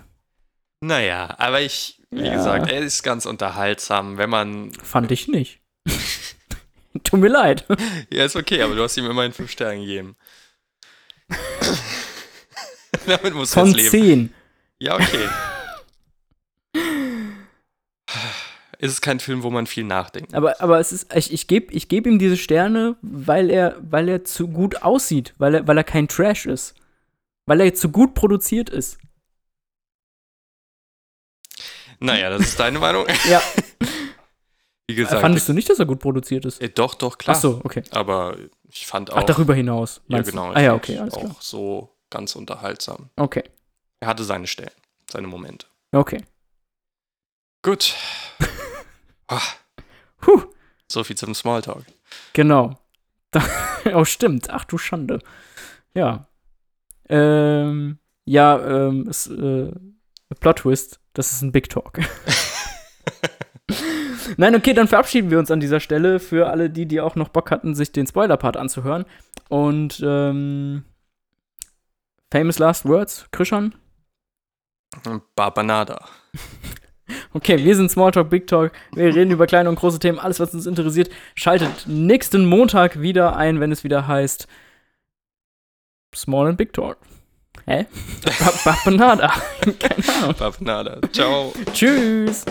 Naja, aber ich, wie Ja. gesagt, er ist ganz unterhaltsam, wenn man, fand ich nicht. Tut mir leid. ja, ist okay, aber du hast ihm immerhin fünf Sterne gegeben. Damit muss Von jetzt leben. 10. Ja, okay. ist es kein Film, wo man viel nachdenkt. Aber, aber es ist, ich, ich gebe ich geb ihm diese Sterne, weil er, weil er zu gut aussieht, weil er, weil er kein Trash ist. Weil er zu gut produziert ist. Naja, das ist deine Meinung. Ja. Wie gesagt, Fandest du nicht, dass er gut produziert ist? äh, doch, doch, klar. Ach so, okay. Aber ich fand auch. Ach, darüber hinaus. ja, genau. Ah ja, okay, alles klar. Auch so ganz unterhaltsam. Okay, Er hatte seine Stellen, seine Momente. okay. Gut. Ah, Puh, so viel zum Smalltalk. genau. Oh, stimmt. Ach du Schande. Ja. Ähm, ja, ähm, es, äh, Plot Twist, das ist ein Big Talk. Nein, okay, dann verabschieden wir uns an dieser Stelle für alle die, die auch noch Bock hatten, sich den Spoiler-Part anzuhören. Und ähm, Famous Last Words, Krishan? Barbanada. Okay, wir sind Smalltalk, Big Talk. Wir reden über kleine und große Themen, alles, was uns interessiert. Schaltet nächsten Montag wieder ein, wenn es wieder heißt Small and Big Talk. Hä? Ba- Ba- Banada. Keine Ahnung. Barbanada. Ciao. Tschüss.